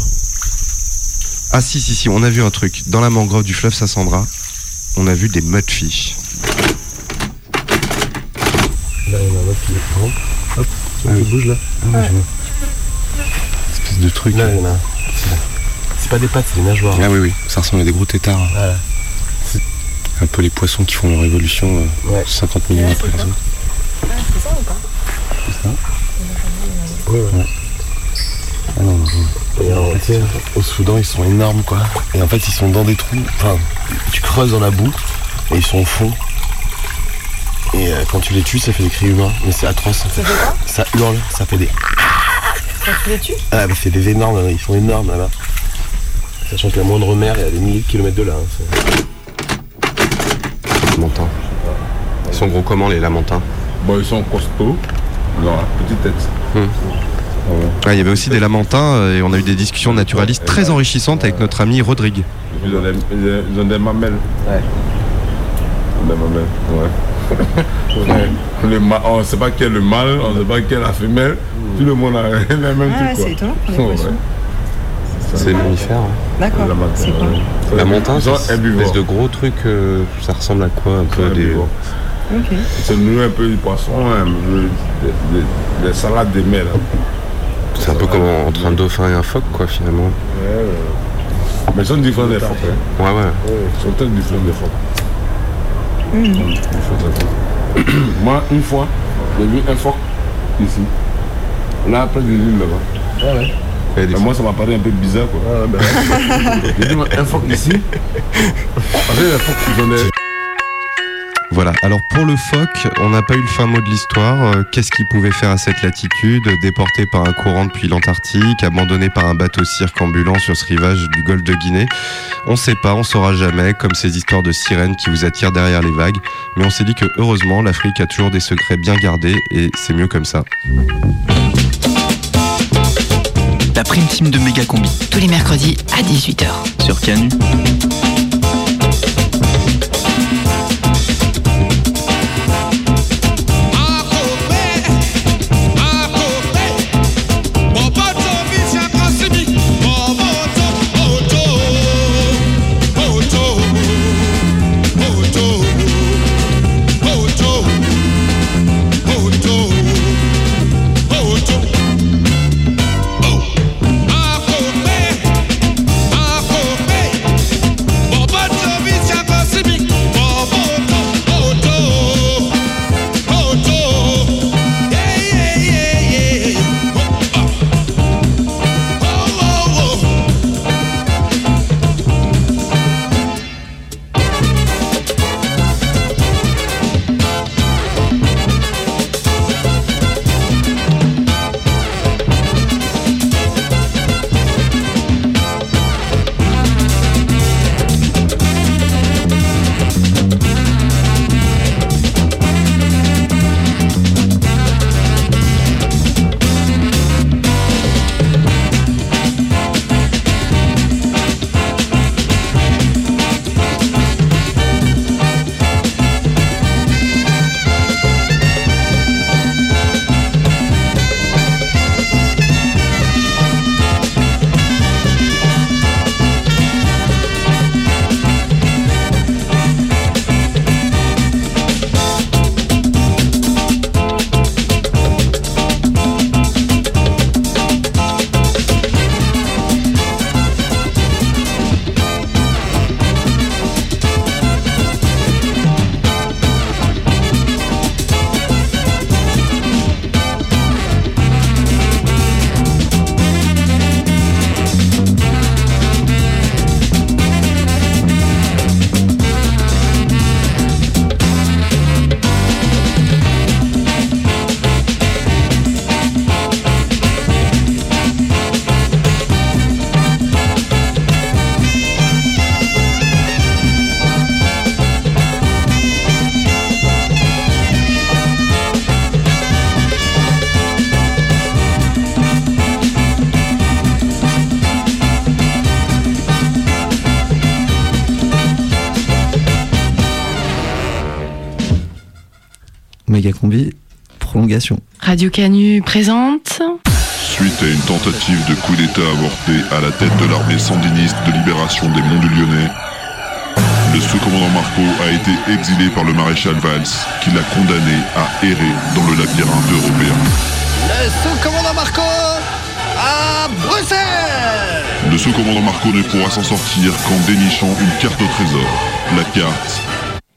Ah si, si, si, on a vu un truc. Dans la mangrove du fleuve Sassandra, on a vu des mudfish. Là, il y en a un autre qui est exemple. Hop, vois qu'il bouge là Ah ouais. Espèce de truc. Là, il y en a un. C'est. C'est pas des pattes, c'est des nageoires. Ah oui, oui, ça ressemble à des gros têtards. Voilà. Un peu les poissons qui font leur évolution euh, 50 millions après les autres. C'est ça ou pas C'est ça Ouais, ouais. Ah non, non, non. Et en fait, au Soudan, ils sont énormes quoi. Et en fait, ils sont dans des trous. Enfin, tu creuses dans la boue et ils sont au fond. Et euh, quand tu les tues, ça fait des cris humains. Mais c'est atroce. Ça, fait quoi Ça hurle, ça fait des. Quand tu les tues Ah, bah c'est des énormes, ils sont énormes là-bas. Sachant que la moindre mer est à des milliers de kilomètres de là. hein. Ils sont gros comment les lamentins? Bon, ils sont costauds, ils ont la petite tête. Hmm. Ah, il y avait aussi des lamentins euh, et on a eu des discussions naturalistes très enrichissantes avec notre ami Rodrigue. Ils ont des, ils ont- ils ont des mamelles. Ouais. Des mamelles, ouais. Ouais. Le ma- on ne sait pas quel est le mâle, on ne sait pas quelle est la femelle. Tout le monde a les mêmes Ah, c'est étonnant pour les Ouais. poissons. C'est mammifère. D'accord. La matin, C'est ouais. Une espèce de gros truc. euh, ça ressemble à quoi un peu des... C'est nous un peu du poisson, hein, des, des- des salades de mer. C'est un peu comme entre un dauphin et un phoque quoi finalement. Ouais, ouais. Mais ils sont différents des phoques. hein. Ouais ouais. Ils sont très différents des phoques. Différents. Moi, une fois, j'ai vu un phoque ici. Là, après, j'ai vu là-bas. Ah ouais. Moi, ça m'a paru un peu bizarre, quoi. j'ai vu un phoque ici. Parce que les phoques, ils ont des... Voilà, alors pour le phoque, on n'a pas eu le fin mot de l'histoire. Euh, Qu'est-ce qu'il pouvait faire à cette latitude? Déporté par un courant depuis l'Antarctique, abandonné par un bateau cirque ambulant sur ce rivage du golfe de Guinée On sait pas, on saura jamais, comme ces histoires de sirènes qui vous attirent derrière les vagues. Mais on s'est dit que heureusement, l'Afrique a toujours des secrets bien gardés et c'est mieux comme ça. La prime team de Méga Combi. Tous les mercredis à 18h. Sur Canu. Radio Canu présente. Suite à une tentative de coup d'État avorté à la tête de l'armée sandiniste de libération des Monts du Lyonnais, le sous-commandant Marco a été exilé par le maréchal Valls, qui l'a condamné à errer dans le labyrinthe européen. Le sous-commandant Marco à Bruxelles Le sous-commandant Marco ne pourra s'en sortir qu'en dénichant une carte au trésor, la carte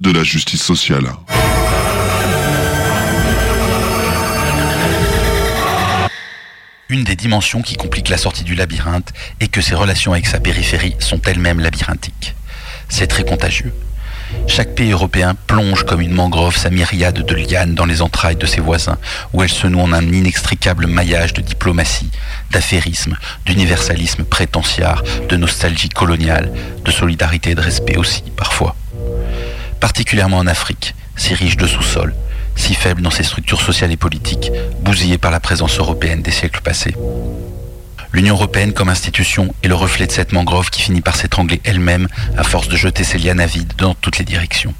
de la justice sociale. Une des dimensions qui complique la sortie du labyrinthe est que ses relations avec sa périphérie sont elles-mêmes labyrinthiques. C'est très contagieux. Chaque pays européen plonge comme une mangrove sa myriade de lianes dans les entrailles de ses voisins, où elle se noue en un inextricable maillage de diplomatie, d'affairisme, d'universalisme prétentiaire, de nostalgie coloniale, de solidarité et de respect aussi, parfois. Particulièrement en Afrique, si riche de sous-sol, si faible dans ses structures sociales et politiques, bousillée par la présence européenne des siècles passés. L'Union européenne comme institution est le reflet de cette mangrove qui finit par s'étrangler elle-même à force de jeter ses lianes à vide dans toutes les directions.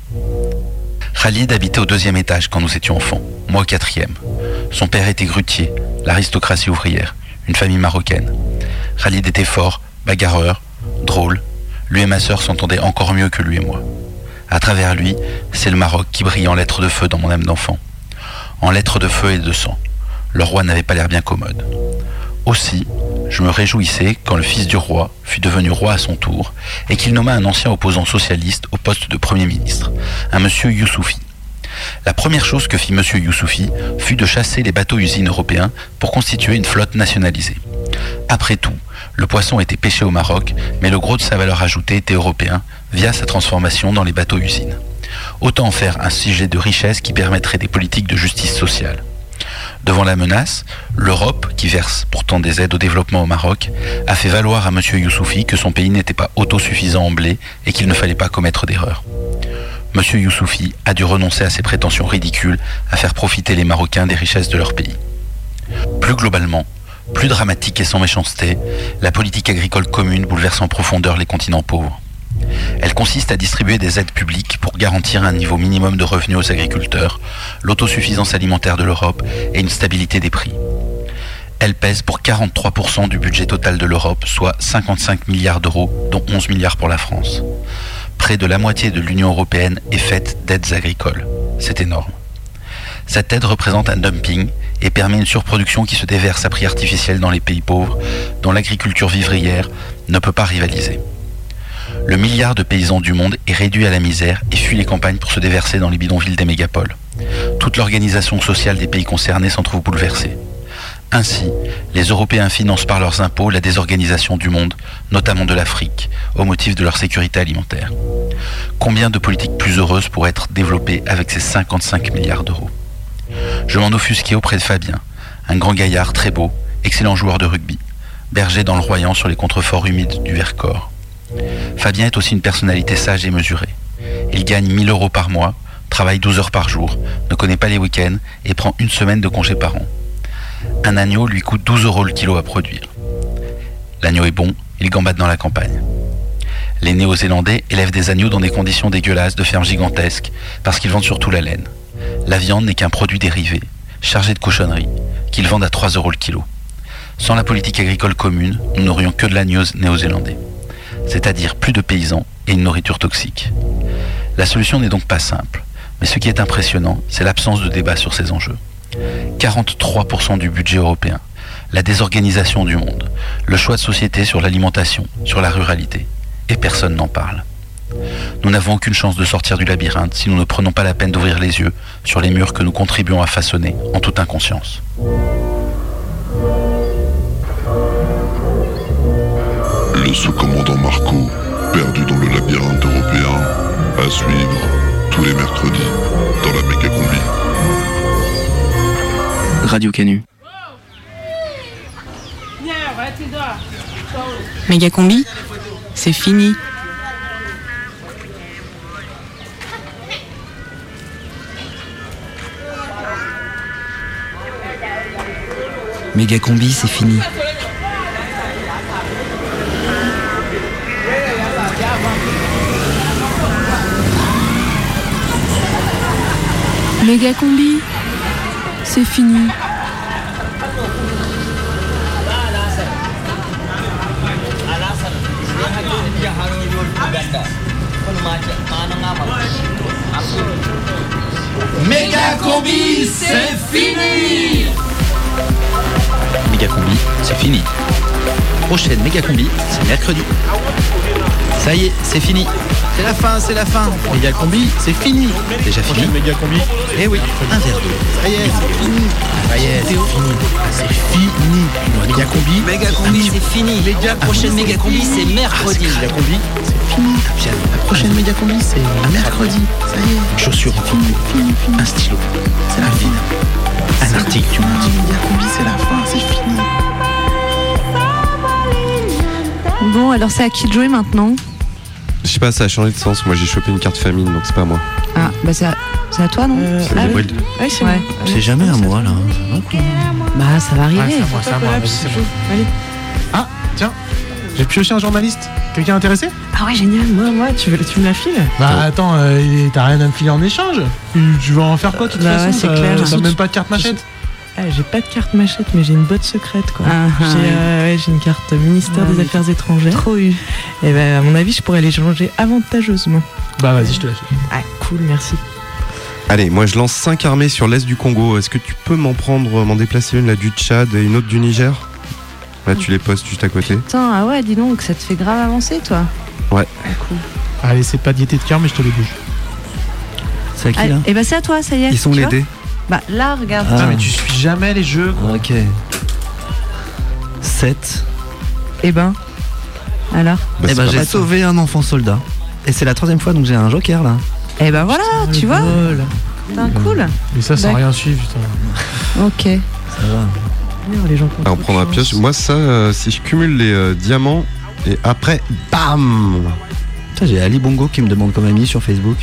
Khalid habitait au deuxième étage quand nous étions enfants, moi au quatrième. Son père était grutier, l'aristocratie ouvrière, une famille marocaine. Khalid était fort, bagarreur, drôle. Lui et ma sœur s'entendaient encore mieux que lui et moi. À travers lui, c'est le Maroc qui brille en lettres de feu dans mon âme d'enfant. En lettres de feu et de sang. Le roi n'avait pas l'air bien commode. Aussi, je me réjouissais quand le fils du roi fut devenu roi à son tour et qu'il nomma un ancien opposant socialiste au poste de Premier ministre, un monsieur Youssoufi. La première chose que fit monsieur Youssoufi fut de chasser les bateaux-usines européens pour constituer une flotte nationalisée. Après tout, le poisson était pêché au Maroc, mais le gros de sa valeur ajoutée était européen via sa transformation dans les bateaux-usines. Autant en faire un sujet de richesse qui permettrait des politiques de justice sociale. Devant la menace, l'Europe, qui verse pourtant des aides au développement au Maroc, a fait valoir à M. Youssoufi que son pays n'était pas autosuffisant en blé et qu'il ne fallait pas commettre d'erreurs. M. Youssoufi a dû renoncer à ses prétentions ridicules à faire profiter les Marocains des richesses de leur pays. Plus globalement, plus dramatique et sans méchanceté, la politique agricole commune bouleverse en profondeur les continents pauvres. Elle consiste à distribuer des aides publiques pour garantir un niveau minimum de revenus aux agriculteurs, l'autosuffisance alimentaire de l'Europe et une stabilité des prix. Elle pèse pour 43% du budget total de l'Europe, soit 55 milliards d'euros, dont 11 milliards pour la France. Près de la moitié de l'Union européenne est faite d'aides agricoles. C'est énorme. Cette aide représente un dumping et permet une surproduction qui se déverse à prix artificiel dans les pays pauvres, dont l'agriculture vivrière ne peut pas rivaliser. Le milliard de paysans du monde est réduit à la misère et fuit les campagnes pour se déverser dans les bidonvilles des mégapoles. Toute l'organisation sociale des pays concernés s'en trouve bouleversée. Ainsi, les Européens financent par leurs impôts la désorganisation du monde, notamment de l'Afrique, au motif de leur sécurité alimentaire. Combien de politiques plus heureuses pourraient être développées avec ces 55 milliards d'euros? Je m'en offusquais auprès de Fabien, un grand gaillard très beau, excellent joueur de rugby, berger dans le Royan sur les contreforts humides du Vercors. Fabien est aussi une personnalité sage et mesurée. Il gagne 1000 euros par mois, travaille 12 heures par jour, ne connaît pas les week-ends et prend une semaine de congé par an. Un agneau lui coûte 12 euros le kilo à produire. L'agneau est bon, il gambade dans la campagne. Les Néo-Zélandais élèvent des agneaux dans des conditions dégueulasses de fermes gigantesques parce qu'ils vendent surtout la laine. La viande n'est qu'un produit dérivé, chargé de cochonneries, qu'ils vendent à 3 euros le kilo. Sans la politique agricole commune, nous n'aurions que de l'agneau néo-zélandais c'est-à-dire plus de paysans et une nourriture toxique. La solution n'est donc pas simple, mais ce qui est impressionnant, c'est l'absence de débat sur ces enjeux. 43% du budget européen, la désorganisation du monde, le choix de société sur l'alimentation, sur la ruralité, et personne n'en parle. Nous n'avons aucune chance de sortir du labyrinthe si nous ne prenons pas la peine d'ouvrir les yeux sur les murs que nous contribuons à façonner en toute inconscience. Le sous-commandant Marco, perdu dans le labyrinthe européen, à suivre tous les mercredis dans la méga combi. Radio Canu. Méga combi, c'est fini. Méga combi, c'est fini. Méga combi, c'est fini. Méga combi, c'est fini Méga combi, c'est fini. Prochaine méga combi, c'est mercredi. Ça y est, c'est fini. C'est la fin, c'est la fin. Méga combi, c'est fini. Déjà fini. Méga combi. Eh oui, un verre d'eau. Ça y est, c'est fini. Ça y est, c'est fini. C'est fini. Méga combi. Méga combi, c'est fini. Méga prochaine méga combi, c'est mercredi. Méga combi, c'est fini. La prochaine méga combi, c'est mercredi. Ça y est. Chaussures en Fini, fini, fini. Un stylo. C'est la fin. Un article, tu méga combi, c'est la fin. C'est fini. Bon, alors c'est à qui de jouer maintenant? Je sais pas, ça a changé de sens. Moi, j'ai chopé une carte famine, donc c'est pas moi. Ah, bah c'est à, c'est à toi, non? C'est Ah oui. Gabriel. Ouais, c'est Ouais. moi. C'est jamais à moi là. Bah ça va arriver. Ouais, à moi, à bon. Allez. Ah, tiens. J'ai pioché un journaliste. Quelqu'un intéressé? Ah ouais, génial. Moi, moi, tu, veux, tu me la files Bah attends, euh, t'as rien à me filer en échange tu, tu vas en faire quoi de toute Bah façon ouais, c'est T'as- clair. T'as même pas de carte machette Ah, j'ai pas de carte machette, mais j'ai une botte secrète, quoi. Ah, j'ai ah, euh, ouais, j'ai une carte ministère Ouais, des Affaires étrangères. Trop eu. Et ben, à mon avis, je pourrais les changer avantageusement. Bah vas-y, je te la file. Ah, cool, merci. Allez, moi je lance 5 armées sur l'est du Congo. Est-ce que tu peux m'en prendre, m'en déplacer une là du Tchad et une autre du Niger? Là, tu les postes juste à côté. Putain, ah ouais, dis donc, ça te fait grave avancer, toi. Ouais. Allez, c'est pas diété de cœur, mais je te les bouge. C'est à qui Ah, là et bah c'est à toi, ça y est. Ils sont les dés. Bah là, regarde. Putain, mais tu suis jamais les jeux. Ok. 7. Et ben. Alors Bah, eh ben j'ai sauvé un enfant soldat. Et c'est la troisième fois donc j'ai un joker là. Et ben voilà, tu vois. Putain, cool. Mais ça sans rien suivre, putain. Ok. Ça va. Merde, les gens Alors, on chance. pioche. Moi, ça, euh, si je cumule les euh, diamants et après, bam Putain, j'ai Ali Bongo qui me demande comme ami sur Facebook.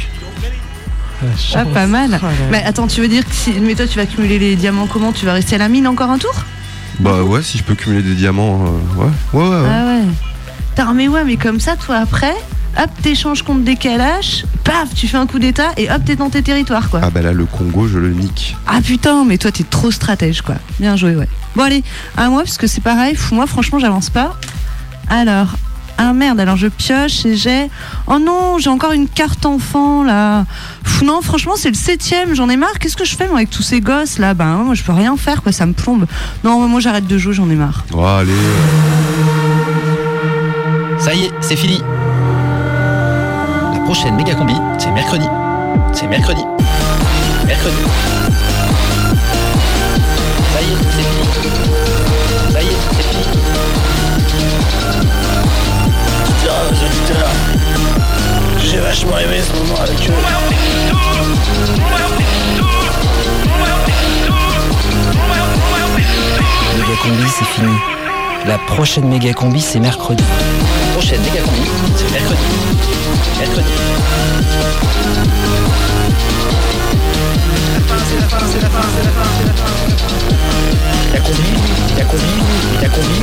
Ah, pas mal. Oh. Mais attends, tu veux dire que si. Mais toi, tu vas cumuler les diamants comment? Tu vas rester à la mine encore un tour? Bah ouais, si je peux cumuler des diamants, euh, ouais. Ouais, ouais, ouais. Ah ouais. Putain, mais ouais, mais comme ça, toi, après, hop, t'échanges contre des calaches, paf, tu fais un coup d'état et hop, t'es dans tes territoires, quoi. Ah bah là, le Congo, je le nique. Ah putain, mais toi t'es trop stratège quoi. Bien joué, ouais. Bon allez, à moi parce que c'est pareil. Fou, moi franchement j'avance pas. Alors, ah merde, alors je pioche et j'ai. Oh non, j'ai encore une carte enfant là. Fou, non, franchement c'est le septième, j'en ai marre. Qu'est-ce que je fais moi avec tous ces gosses là? Ben moi je peux rien faire quoi, ça me plombe. Non, moi j'arrête de jouer, j'en ai marre. Oh, allez. Ça y est, c'est fini. La prochaine méga combi, c'est mercredi. C'est mercredi. Mercredi. Vachement aimé ce moment avec eux. Méga combi c'est fini. La prochaine méga combi c'est mercredi. Prochaine méga combi, c'est mercredi. Mercredi. La combi, la combi, la combi,